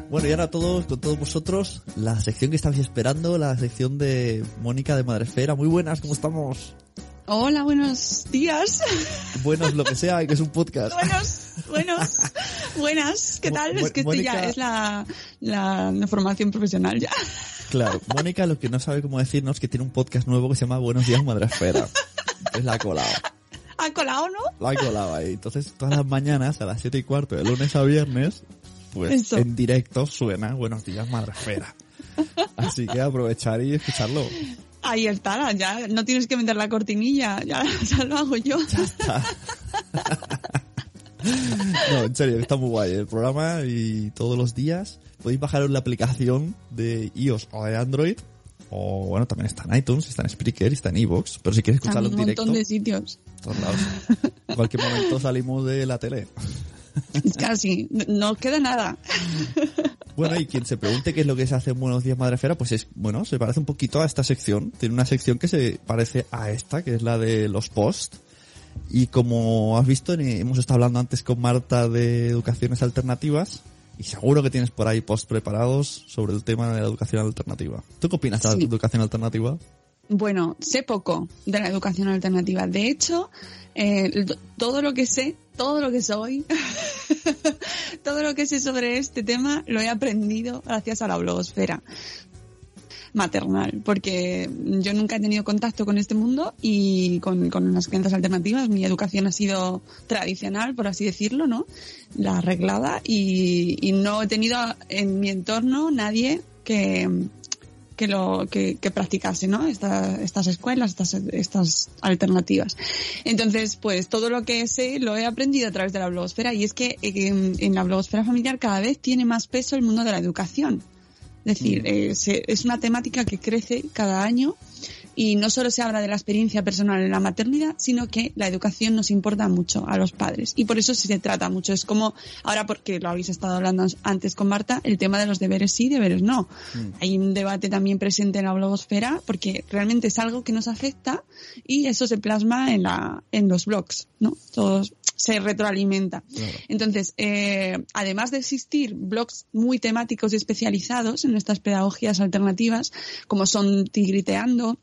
Bueno, y ahora todos, con todos vosotros, la sección que estabais esperando, la sección de Mónica de Madresfera. Muy buenas, ¿cómo estamos? Hola, buenos días. Buenos, lo que sea, que es un podcast. Buenos, buenos, buenas. ¿Qué tal? Mo- Es que esto ya es la, la, la formación profesional ya. Claro, Mónica lo que no sabe cómo decirnos es que tiene un podcast nuevo que se llama Buenos días Madresfera. Es la colado. ¿Ha colado, no? La ha colado ahí. Entonces, todas las mañanas, a las siete y cuarto, de lunes a viernes, pues Eso. en directo suena Buenos días Madresfera. Así que aprovechar y escucharlo. Ahí está, ya no tienes que meter la cortinilla, ya, [laughs] ya lo hago yo. No, en serio, está muy guay el programa y todos los días podéis bajaros la aplicación de iOS o de Android. O bueno, también está en iTunes, está en Spreaker, está en Evox. Pero si quieres escucharlo en un directo, montón de sitios. todos lados. En cualquier momento salimos de la tele. [laughs] Casi, no queda nada. [laughs] Bueno, y quien se pregunte qué es lo que se hace en Buenos Días Madrefera, pues es, bueno, se parece un poquito a esta sección. Tiene una sección que se parece a esta, que es la de los posts. Y como has visto, hemos estado hablando antes con Marta de educaciones alternativas. Y seguro que tienes por ahí posts preparados sobre el tema de la educación alternativa. ¿Tú qué opinas de la educación alternativa? Bueno, sé poco de la educación alternativa. De hecho, eh, todo lo que sé, todo lo que soy, [laughs] todo lo que sé sobre este tema lo he aprendido gracias a la blogosfera maternal, porque yo nunca he tenido contacto con este mundo y con, con las creencias alternativas. Mi educación ha sido tradicional, por así decirlo, ¿no? La arreglada y no he tenido en mi entorno nadie que, que lo que, que practicase no Esta- estas escuelas estas estas alternativas. Entonces pues todo lo que sé lo he aprendido a través de la blogosfera y es que eh, en, en la blogosfera familiar cada vez tiene más peso el mundo de la educación es decir, eh, se- es una temática que crece cada año y no solo se habla de la experiencia personal en la maternidad, sino que la educación nos importa mucho a los padres. Y por eso se trata mucho. Es como, ahora porque lo habéis estado hablando antes con Marta, el tema de los deberes sí, deberes no. Hay un debate también presente en la blogosfera porque realmente es algo que nos afecta y eso se plasma en la, en los blogs, ¿no? Todos, se retroalimenta. Claro. Entonces, eh, además de existir blogs muy temáticos y especializados en estas pedagogías alternativas, como son Tigriteando,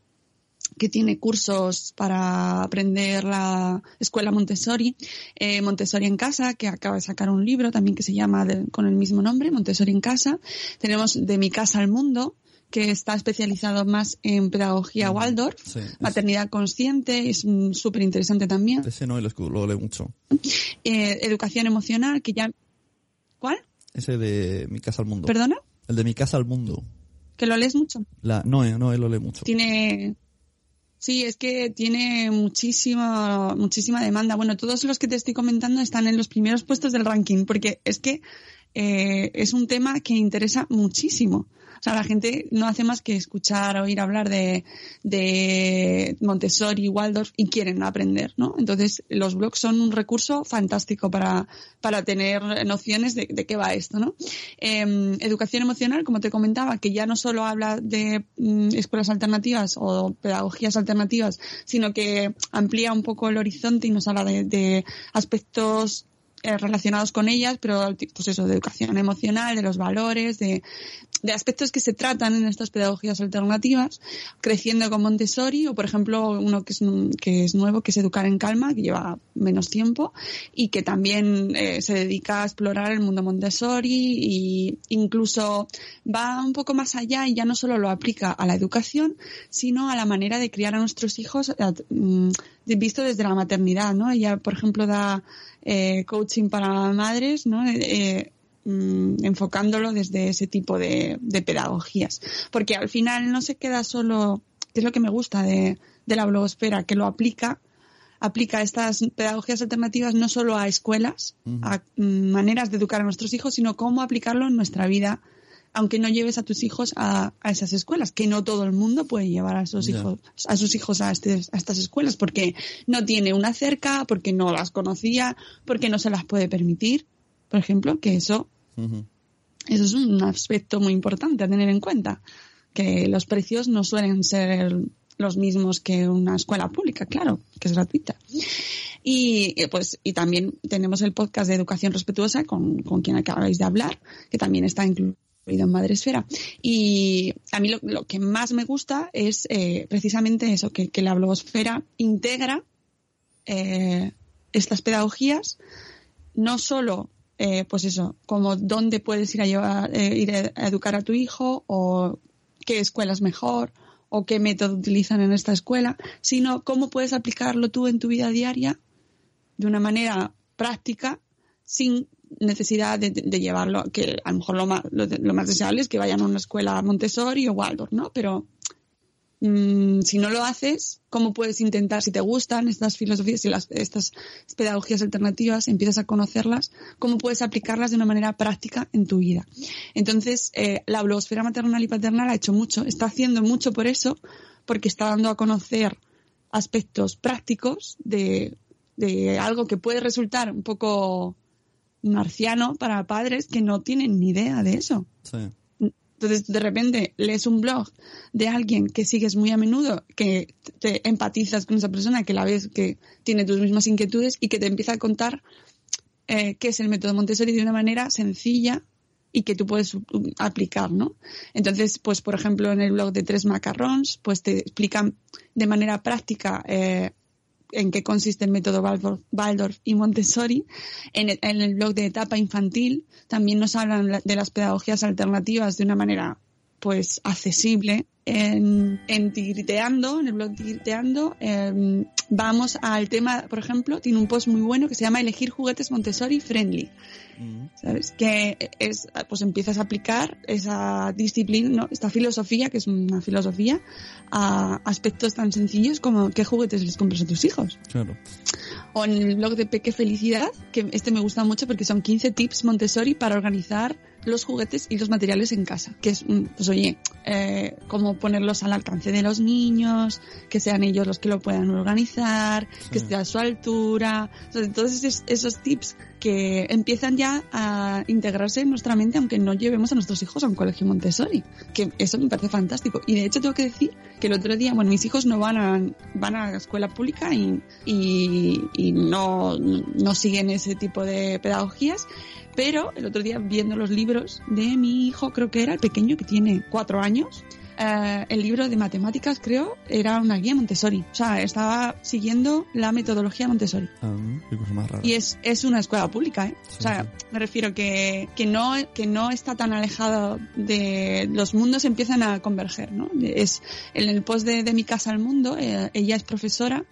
que tiene cursos para aprender la escuela Montessori, eh, Montessori en casa, que acaba de sacar un libro también que se llama de- con el mismo nombre, Montessori en casa. Tenemos De mi casa al mundo, que está especializado más en pedagogía Waldorf, Sí, es- maternidad consciente, es mm, súper interesante también. Ese no lo, lo leo mucho. Eh, educación emocional, que ya... ¿Cuál? Ese de Mi casa al mundo. ¿Perdona? El de Mi casa al mundo. ¿Que lo lees mucho? La, no, eh, no, él lo lee mucho. Tiene... Sí, es que tiene muchísima, muchísima demanda. Bueno, todos los que te estoy comentando están en los primeros puestos del ranking, porque es que eh, es un tema que interesa muchísimo. O sea, la gente no hace más que escuchar, oír hablar de, de Montessori, Waldorf y quieren aprender, ¿no? Entonces, los blogs son un recurso fantástico para, para tener nociones de, de qué va esto, ¿no? Eh, educación emocional, como te comentaba, que ya no solo habla de mm, escuelas alternativas o pedagogías alternativas, sino que amplía un poco el horizonte y nos habla de, de aspectos eh, relacionados con ellas, pero pues eso, de educación emocional, de los valores, de, de aspectos que se tratan en estas pedagogías alternativas, creciendo con Montessori, o por ejemplo uno que es, que es nuevo, que es Educar en Calma, que lleva menos tiempo, y que también eh, se dedica a explorar el mundo Montessori y incluso va un poco más allá y ya no solo lo aplica a la educación, sino a la manera de criar a nuestros hijos, eh, mm, visto desde la maternidad, ¿no? Ella, por ejemplo, da eh, coaching para madres, ¿no? Eh, mm, enfocándolo desde ese tipo de, de, pedagogías. Porque al final no se queda solo, que es lo que me gusta de, de la blogosfera, que lo aplica, aplica estas pedagogías alternativas no solo a escuelas, uh -huh. a mm, maneras de educar a nuestros hijos, sino cómo aplicarlo en nuestra vida aunque no lleves a tus hijos a, a, esas escuelas, que no todo el mundo puede llevar a sus yeah. hijos, a sus hijos a, este, a, estas escuelas, porque no tiene una cerca, porque no las conocía, porque no se las puede permitir, por ejemplo, que eso, eso es un aspecto muy importante a tener en cuenta, que los precios no suelen ser los mismos que una escuela pública, claro, que es gratuita. Y pues y también tenemos el podcast de educación respetuosa con, con quien acabáis de hablar, que también está incluido en Madresfera. Y a mí lo, lo, que más me gusta es eh, precisamente eso, que, que, la blogosfera integra eh, estas pedagogías, no solo, eh, pues eso, como dónde puedes ir a, llevar, ir a educar a tu hijo o qué escuela es mejor o qué método utilizan en esta escuela, sino cómo puedes aplicarlo tú en tu vida diaria de una manera práctica sin necesidad de, de, llevarlo, que a lo mejor lo más, lo, lo, más deseable es que vayan a una escuela Montessori o Waldorf, ¿no? Pero mmm, si no lo haces, ¿cómo puedes intentar, si te gustan estas filosofías y las, estas pedagogías alternativas, empiezas a conocerlas, cómo puedes aplicarlas de una manera práctica en tu vida? Entonces, eh, la blogosfera maternal y paternal ha hecho mucho, está haciendo mucho por eso, porque está dando a conocer aspectos prácticos de, de algo que puede resultar un poco marciano para padres que no tienen ni idea de eso. Sí. Entonces, de repente, lees un blog de alguien que sigues muy a menudo, que te empatizas con esa persona, que la ves que tiene tus mismas inquietudes y que te empieza a contar eh, qué es el método Montessori de una manera sencilla y que tú puedes aplicar, ¿no? Entonces, pues, por ejemplo, en el blog de Tres Macarrons, pues te explican de manera práctica eh, en qué consiste el método Waldorf, y Montessori. En el, en el, blog de etapa infantil también nos hablan de las pedagogías alternativas de una manera pues accesible. En, en Tigriteando, en el blog Tigriteando, eh, vamos al tema, por ejemplo, tiene un post muy bueno que se llama Elegir juguetes Montessori friendly. ¿Sabes? Que es, pues empiezas a aplicar esa disciplina, ¿no? esta filosofía, que es una filosofía, a aspectos tan sencillos como qué juguetes les compras a tus hijos. Claro. O en el blog de Peque Felicidad, que este me gusta mucho porque son 15 tips Montessori para organizar los juguetes y los materiales en casa, que es, mm, pues oye, eh, cómo ponerlos al alcance de los niños, que sean ellos los que lo puedan organizar, que esté a su altura, o sea, todos esos, esos tips que empiezan ya a integrarse en nuestra mente aunque no llevemos a nuestros hijos a un colegio Montessori, que eso me parece fantástico. Y de hecho tengo que decir que el otro día, bueno, mis hijos no van a, van a escuela pública y, y, y no, no siguen ese tipo de pedagogías, pero el otro día viendo los libros de mi hijo, creo que era el pequeño que tiene cuatro años, eh, el libro de matemáticas, creo, era una guía Montessori. O sea, estaba siguiendo la metodología Montessori. Ah, qué cosa más rara. Y es, es una escuela pública, ¿eh? Sí, o sea, sí. me refiero que, que, no, que no está tan alejado de... Los mundos empiezan a converger, ¿no? Es en el post de, de Mi Casa al Mundo, eh, ella es profesora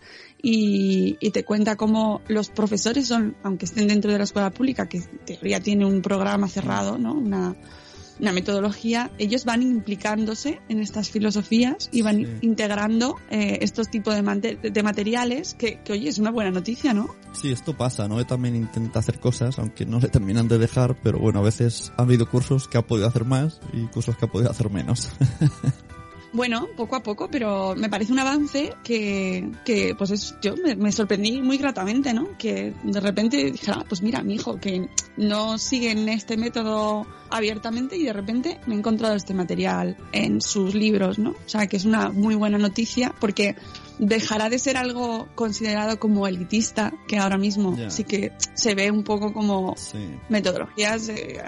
y, y te cuenta cómo los profesores son, aunque estén dentro de la escuela pública, que en teoría tiene un programa cerrado, ¿no? Una, una metodología, ellos van implicándose en estas filosofías y van Sí. integrando eh, estos tipos de, mante- de materiales que, que, oye, es una buena noticia, ¿no? Sí, esto pasa, ¿no? Él también intenta hacer cosas, aunque no le terminan de dejar, pero bueno, a veces ha habido cursos que ha podido hacer más y cursos que ha podido hacer menos. [laughs] Bueno, poco a poco, pero me parece un avance que, que pues es, yo me, me sorprendí muy gratamente, ¿no? Que de repente dijera, pues mira, mi hijo que no sigue en este método abiertamente y de repente me he encontrado este material en sus libros, ¿no? O sea, que es una muy buena noticia porque dejará de ser algo considerado como elitista, que ahora mismo Ya. sí que se ve un poco como Sí. metodologías eh,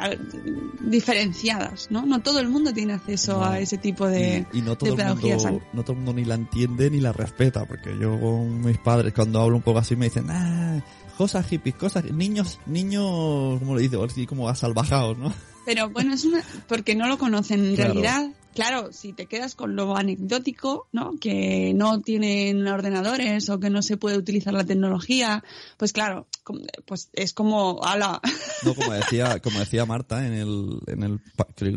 diferenciadas, ¿no? No todo el mundo tiene acceso No. a ese tipo de, y, y no todo de el mundo, no todo el mundo ni la entiende ni la respeta, porque yo con mis padres cuando hablo un poco así me dicen, ah, cosas hippies, cosas, niños, niños, como le digo, así como asalvajados, ¿no? Pero bueno, es una, porque no lo conocen en Claro. realidad. Claro, si te quedas con lo anecdótico, ¿no? Que no tienen ordenadores o que no se puede utilizar la tecnología, pues claro, pues es como, ala, [laughs] No, como decía, como decía Marta en el, en el,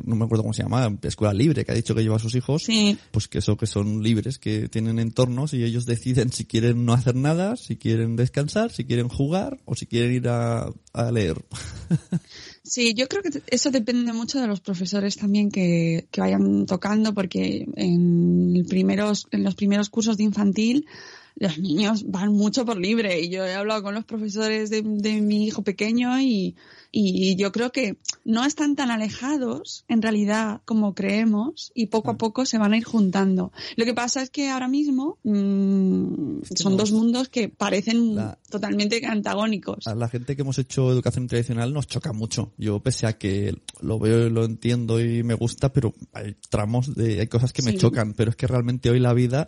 no me acuerdo cómo se llama, escuela libre, que ha dicho que lleva a sus hijos, sí, pues que eso, que son libres, que tienen entornos y ellos deciden si quieren no hacer nada, si quieren descansar, si quieren jugar o si quieren ir a, a leer. [laughs] Sí, yo creo que eso depende mucho de los profesores también que, que vayan tocando, porque en, primeros, en los primeros cursos de infantil los niños van mucho por libre y yo he hablado con los profesores de, de mi hijo pequeño y, y yo creo que no están tan alejados en realidad como creemos y poco a poco se van a ir juntando. Lo que pasa es que ahora mismo mm, que son dos mundos que parecen La- totalmente antagónicos. A la gente que hemos hecho educación tradicional nos choca mucho. Yo, pese a que lo veo y lo entiendo y me gusta, pero hay tramos de, hay cosas que me Sí. chocan, pero es que realmente hoy la vida,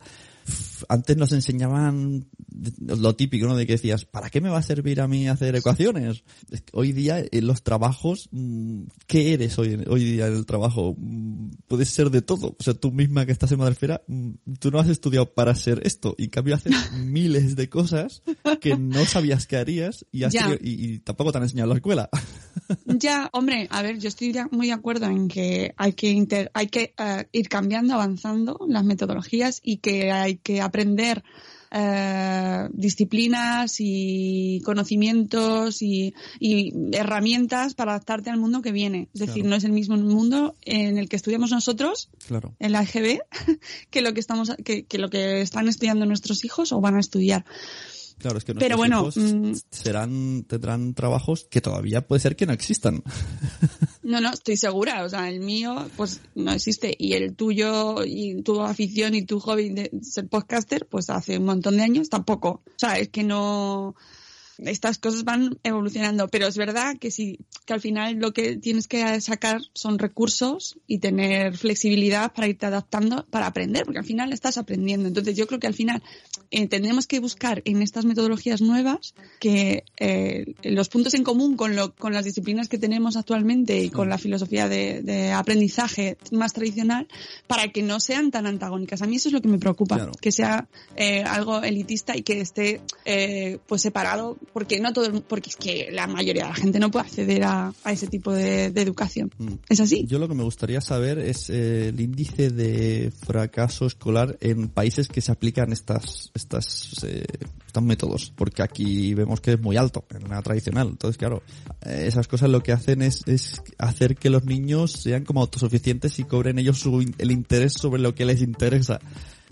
antes nos enseñaban lo típico, ¿no? De que decías, ¿para qué me va a servir a mí hacer ecuaciones? Hoy día en los trabajos, mm, ¿qué eres hoy, hoy día en el trabajo? Mm, Puedes ser de todo. O sea, tú misma que estás en Madrefera, mm, tú no has estudiado para ser esto. Y en cambio haces [laughs] miles de cosas que no sabías que harías y, has tenido- y, y tampoco te han enseñado en la escuela. [laughs] Ya, hombre, a ver, yo estoy muy de acuerdo en que hay que inter- hay que eh, ir cambiando, avanzando las metodologías y que hay que aprender eh, disciplinas y conocimientos y, y herramientas para adaptarte al mundo que viene. Es decir, Claro. no es el mismo mundo en el que estudiamos nosotros, Claro. en la EGB, [laughs] que lo que estamos, que, que lo que están estudiando nuestros hijos o van a estudiar. Claro, es que Pero bueno, hijos mm. serán, tendrán trabajos que todavía puede ser que no existan. [laughs] No, no, estoy segura. O sea, el mío, pues no existe. Y el tuyo, y tu afición y tu hobby de ser podcaster, pues hace un montón de años tampoco. O sea, es que no. Estas cosas van evolucionando. Pero es verdad que sí, que al final lo que tienes que sacar son recursos y tener flexibilidad para irte adaptando para aprender, porque al final estás aprendiendo. Entonces, yo creo que al final eh, tendremos que buscar en estas metodologías nuevas que eh, los puntos en común con, lo, con las disciplinas que tenemos actualmente y con la filosofía de, de aprendizaje más tradicional para que no sean tan antagónicas. A mí eso es lo que me preocupa, Claro. que sea eh, algo elitista y que esté eh, pues separado, porque no todo, porque es que la mayoría de la gente no puede acceder a, a ese tipo de, de educación. Mm. ¿Es así? Yo lo que me gustaría saber es eh, el índice de fracaso escolar en países que se aplican estas estas eh, adoptan métodos, porque aquí vemos que es muy alto en la tradicional. Entonces, claro, eh, esas cosas lo que hacen es, es hacer que los niños sean como autosuficientes y cobren ellos su, el interés sobre lo que les interesa.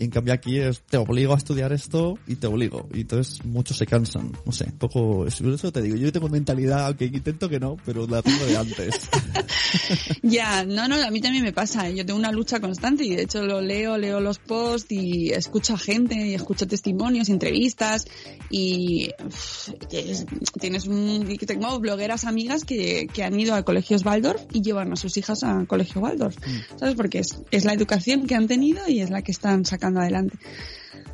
Y en cambio aquí es, te obligo a estudiar esto y te obligo. Y entonces muchos se cansan. No sé, poco, eso te digo, yo tengo mentalidad, aunque intento que no, pero la tengo de antes. [laughs] Ya, no, no, a mí también me pasa. Yo tengo una lucha constante y de hecho lo leo, leo los posts y escucho a gente y escucho testimonios, entrevistas y uf, es- tienes un, tengo blogueras amigas que, que han ido a colegios Waldorf y llevan a sus hijas a colegio Waldorf. ¿Sabes? Porque es, es la educación que han tenido y es la que están sacando adelante.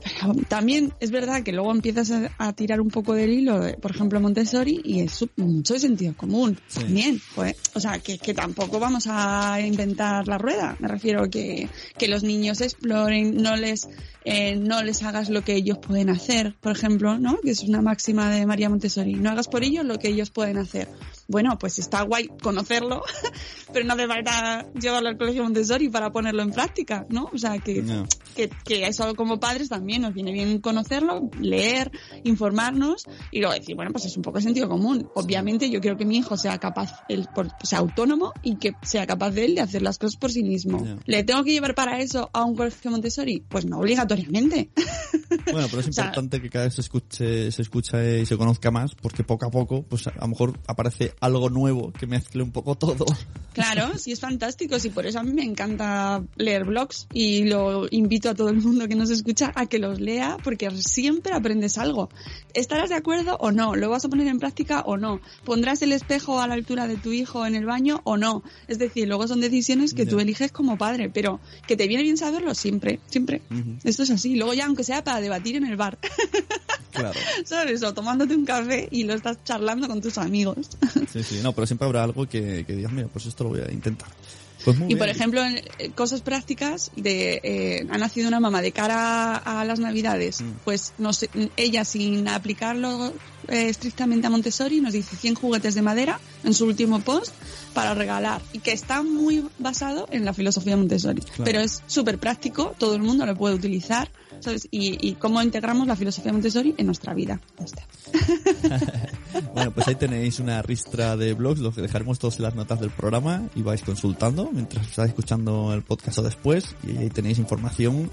Pero también es verdad que luego empiezas a, a tirar un poco del hilo, de, por ejemplo, Montessori, y es su- mucho de sentido común. Sí. También, pues, o sea, que, que tampoco vamos a inventar la rueda. Me refiero que, que los niños exploren, no les, eh, no les hagas lo que ellos pueden hacer, por ejemplo, ¿no? Que es una máxima de María Montessori. No hagas por ellos lo que ellos pueden hacer. Bueno, pues está guay conocerlo, [laughs] pero no hace falta llevarlo al colegio Montessori para ponerlo en práctica, ¿no? O sea, que, No. que, que eso como padres también nos viene bien conocerlo, leer, informarnos y luego decir, bueno, pues es un poco sentido común. Obviamente yo quiero que mi hijo sea capaz, él, por- sea autónomo y que sea capaz de él de hacer las cosas por sí mismo. ¿Le tengo que llevar para eso a un colegio Montessori? Pues no obligatoriamente. [laughs] Bueno, pero es O sea- importante que cada vez se escuche, se escuche y se conozca más, porque poco a poco, pues a lo mejor aparece algo nuevo que mezcle un poco todo. Claro, [laughs] sí es fantástico, sí, por eso a mí me encanta leer blogs y lo invito a todo el mundo que nos escucha a que los lea porque siempre aprendes algo. ¿Estarás de acuerdo o no? ¿Lo vas a poner en práctica o no? ¿Pondrás el espejo a la altura de tu hijo en el baño o no? Es decir, luego son decisiones que Ya. tú eliges como padre, pero que te viene bien saberlo siempre, siempre. Ujú. Esto es así. Luego ya, aunque sea para debatir en el bar, [laughs] Claro. ¿sabes? O tomándote un café y lo estás charlando con tus amigos. Sí, sí, no, pero siempre habrá algo que, que digas, mira, pues esto lo voy a intentar. Pues Y por ejemplo, en, eh, cosas prácticas de eh, ha nacido una mamá de cara a, a las navidades, Mm. pues no sé, ella sin aplicarlo eh, estrictamente a Montessori nos dice 100 juguetes de madera en su último post para regalar. Y que está muy basado en la filosofía Montessori, pero es súper práctico, todo el mundo lo puede utilizar, Y, cómo integramos la filosofía Montessori en nuestra vida. [laughs] Bueno, pues ahí tenéis una ristra de blogs, los dejaremos todos en las notas del programa y vais consultando mientras estáis escuchando el podcast o después y ahí tenéis información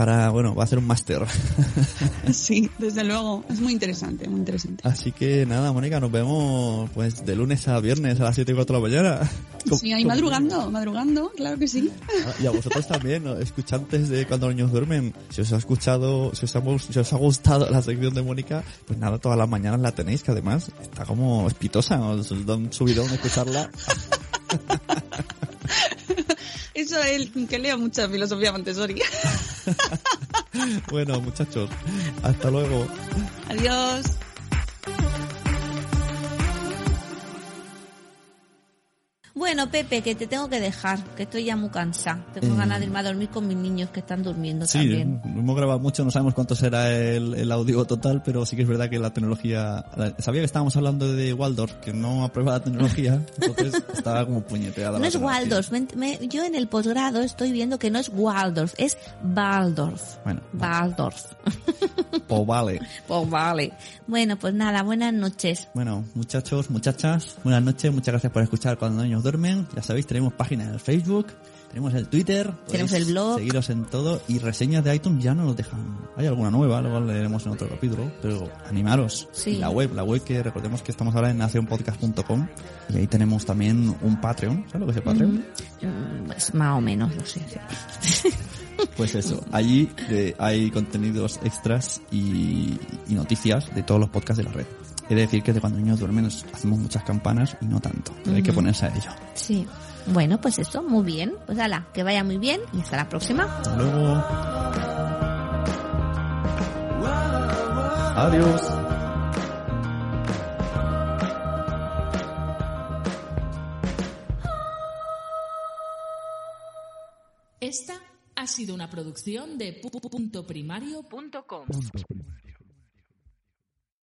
para, bueno, va a ser un máster. [laughs] Sí, [laughs] desde luego, es muy interesante, muy interesante. Así que nada, Mónica, nos vemos pues de lunes a viernes a las 7 y 4 de la mañana. Sí, ahí madrugando, madrugando, claro que sí. Ah, Y a vosotros también, ¿no? escuchantes de cuando los niños duermen, si os ha escuchado, si os ha, si os ha gustado la sección de Mónica, pues nada, todas las mañanas la tenéis, que además está como espitosa, os da un subidón escucharla. [laughs] Eso es que leo mucha filosofía Montessori. [laughs] Bueno, muchachos, hasta luego. Adiós. Bueno, Pepe, que te tengo que dejar, que estoy ya muy cansada. Tengo Eh. ganas de irme a dormir con mis niños que están durmiendo Sí, también. hemos grabado mucho, no sabemos cuánto será el, el audio total, pero sí que es verdad que la tecnología... sabía que estábamos hablando de Waldorf, que no aprueba la tecnología, [laughs] entonces estaba como puñeteada. No es. Waldorf. me- me- yo en el posgrado estoy viendo que no es Waldorf, es Waldorf. Bueno, Waldorf. [laughs] pues vale. Pues vale. Bueno, pues nada, buenas noches. Bueno, muchachos, muchachas, buenas noches, muchas gracias por escuchar cuando niños duermen. Ya sabéis, tenemos página en el Facebook, tenemos el Twitter, Tenemos el blog. Seguiros en todo y reseñas de iTunes ya no nos dejan. Hay alguna nueva, luego la leeremos en otro capítulo, pero animaros. Sí. La web, la web que recordemos que estamos ahora en nacionpodcast.com y ahí tenemos también un Patreon. ¿Sabes lo que es el Patreon? Mm, Pues más o menos, lo sé. [laughs] Pues eso, allí eh, hay contenidos extras y, y noticias de todos los podcasts de la red. He de decir que de cuando los niños duermen nos hacemos muchas campanas y no tanto. Hay que ponerse a ello. Sí. Bueno, pues eso, muy bien. Pues ala, que vaya muy bien y hasta la próxima. Hasta luego. Adiós. Esta ha sido una producción de pu-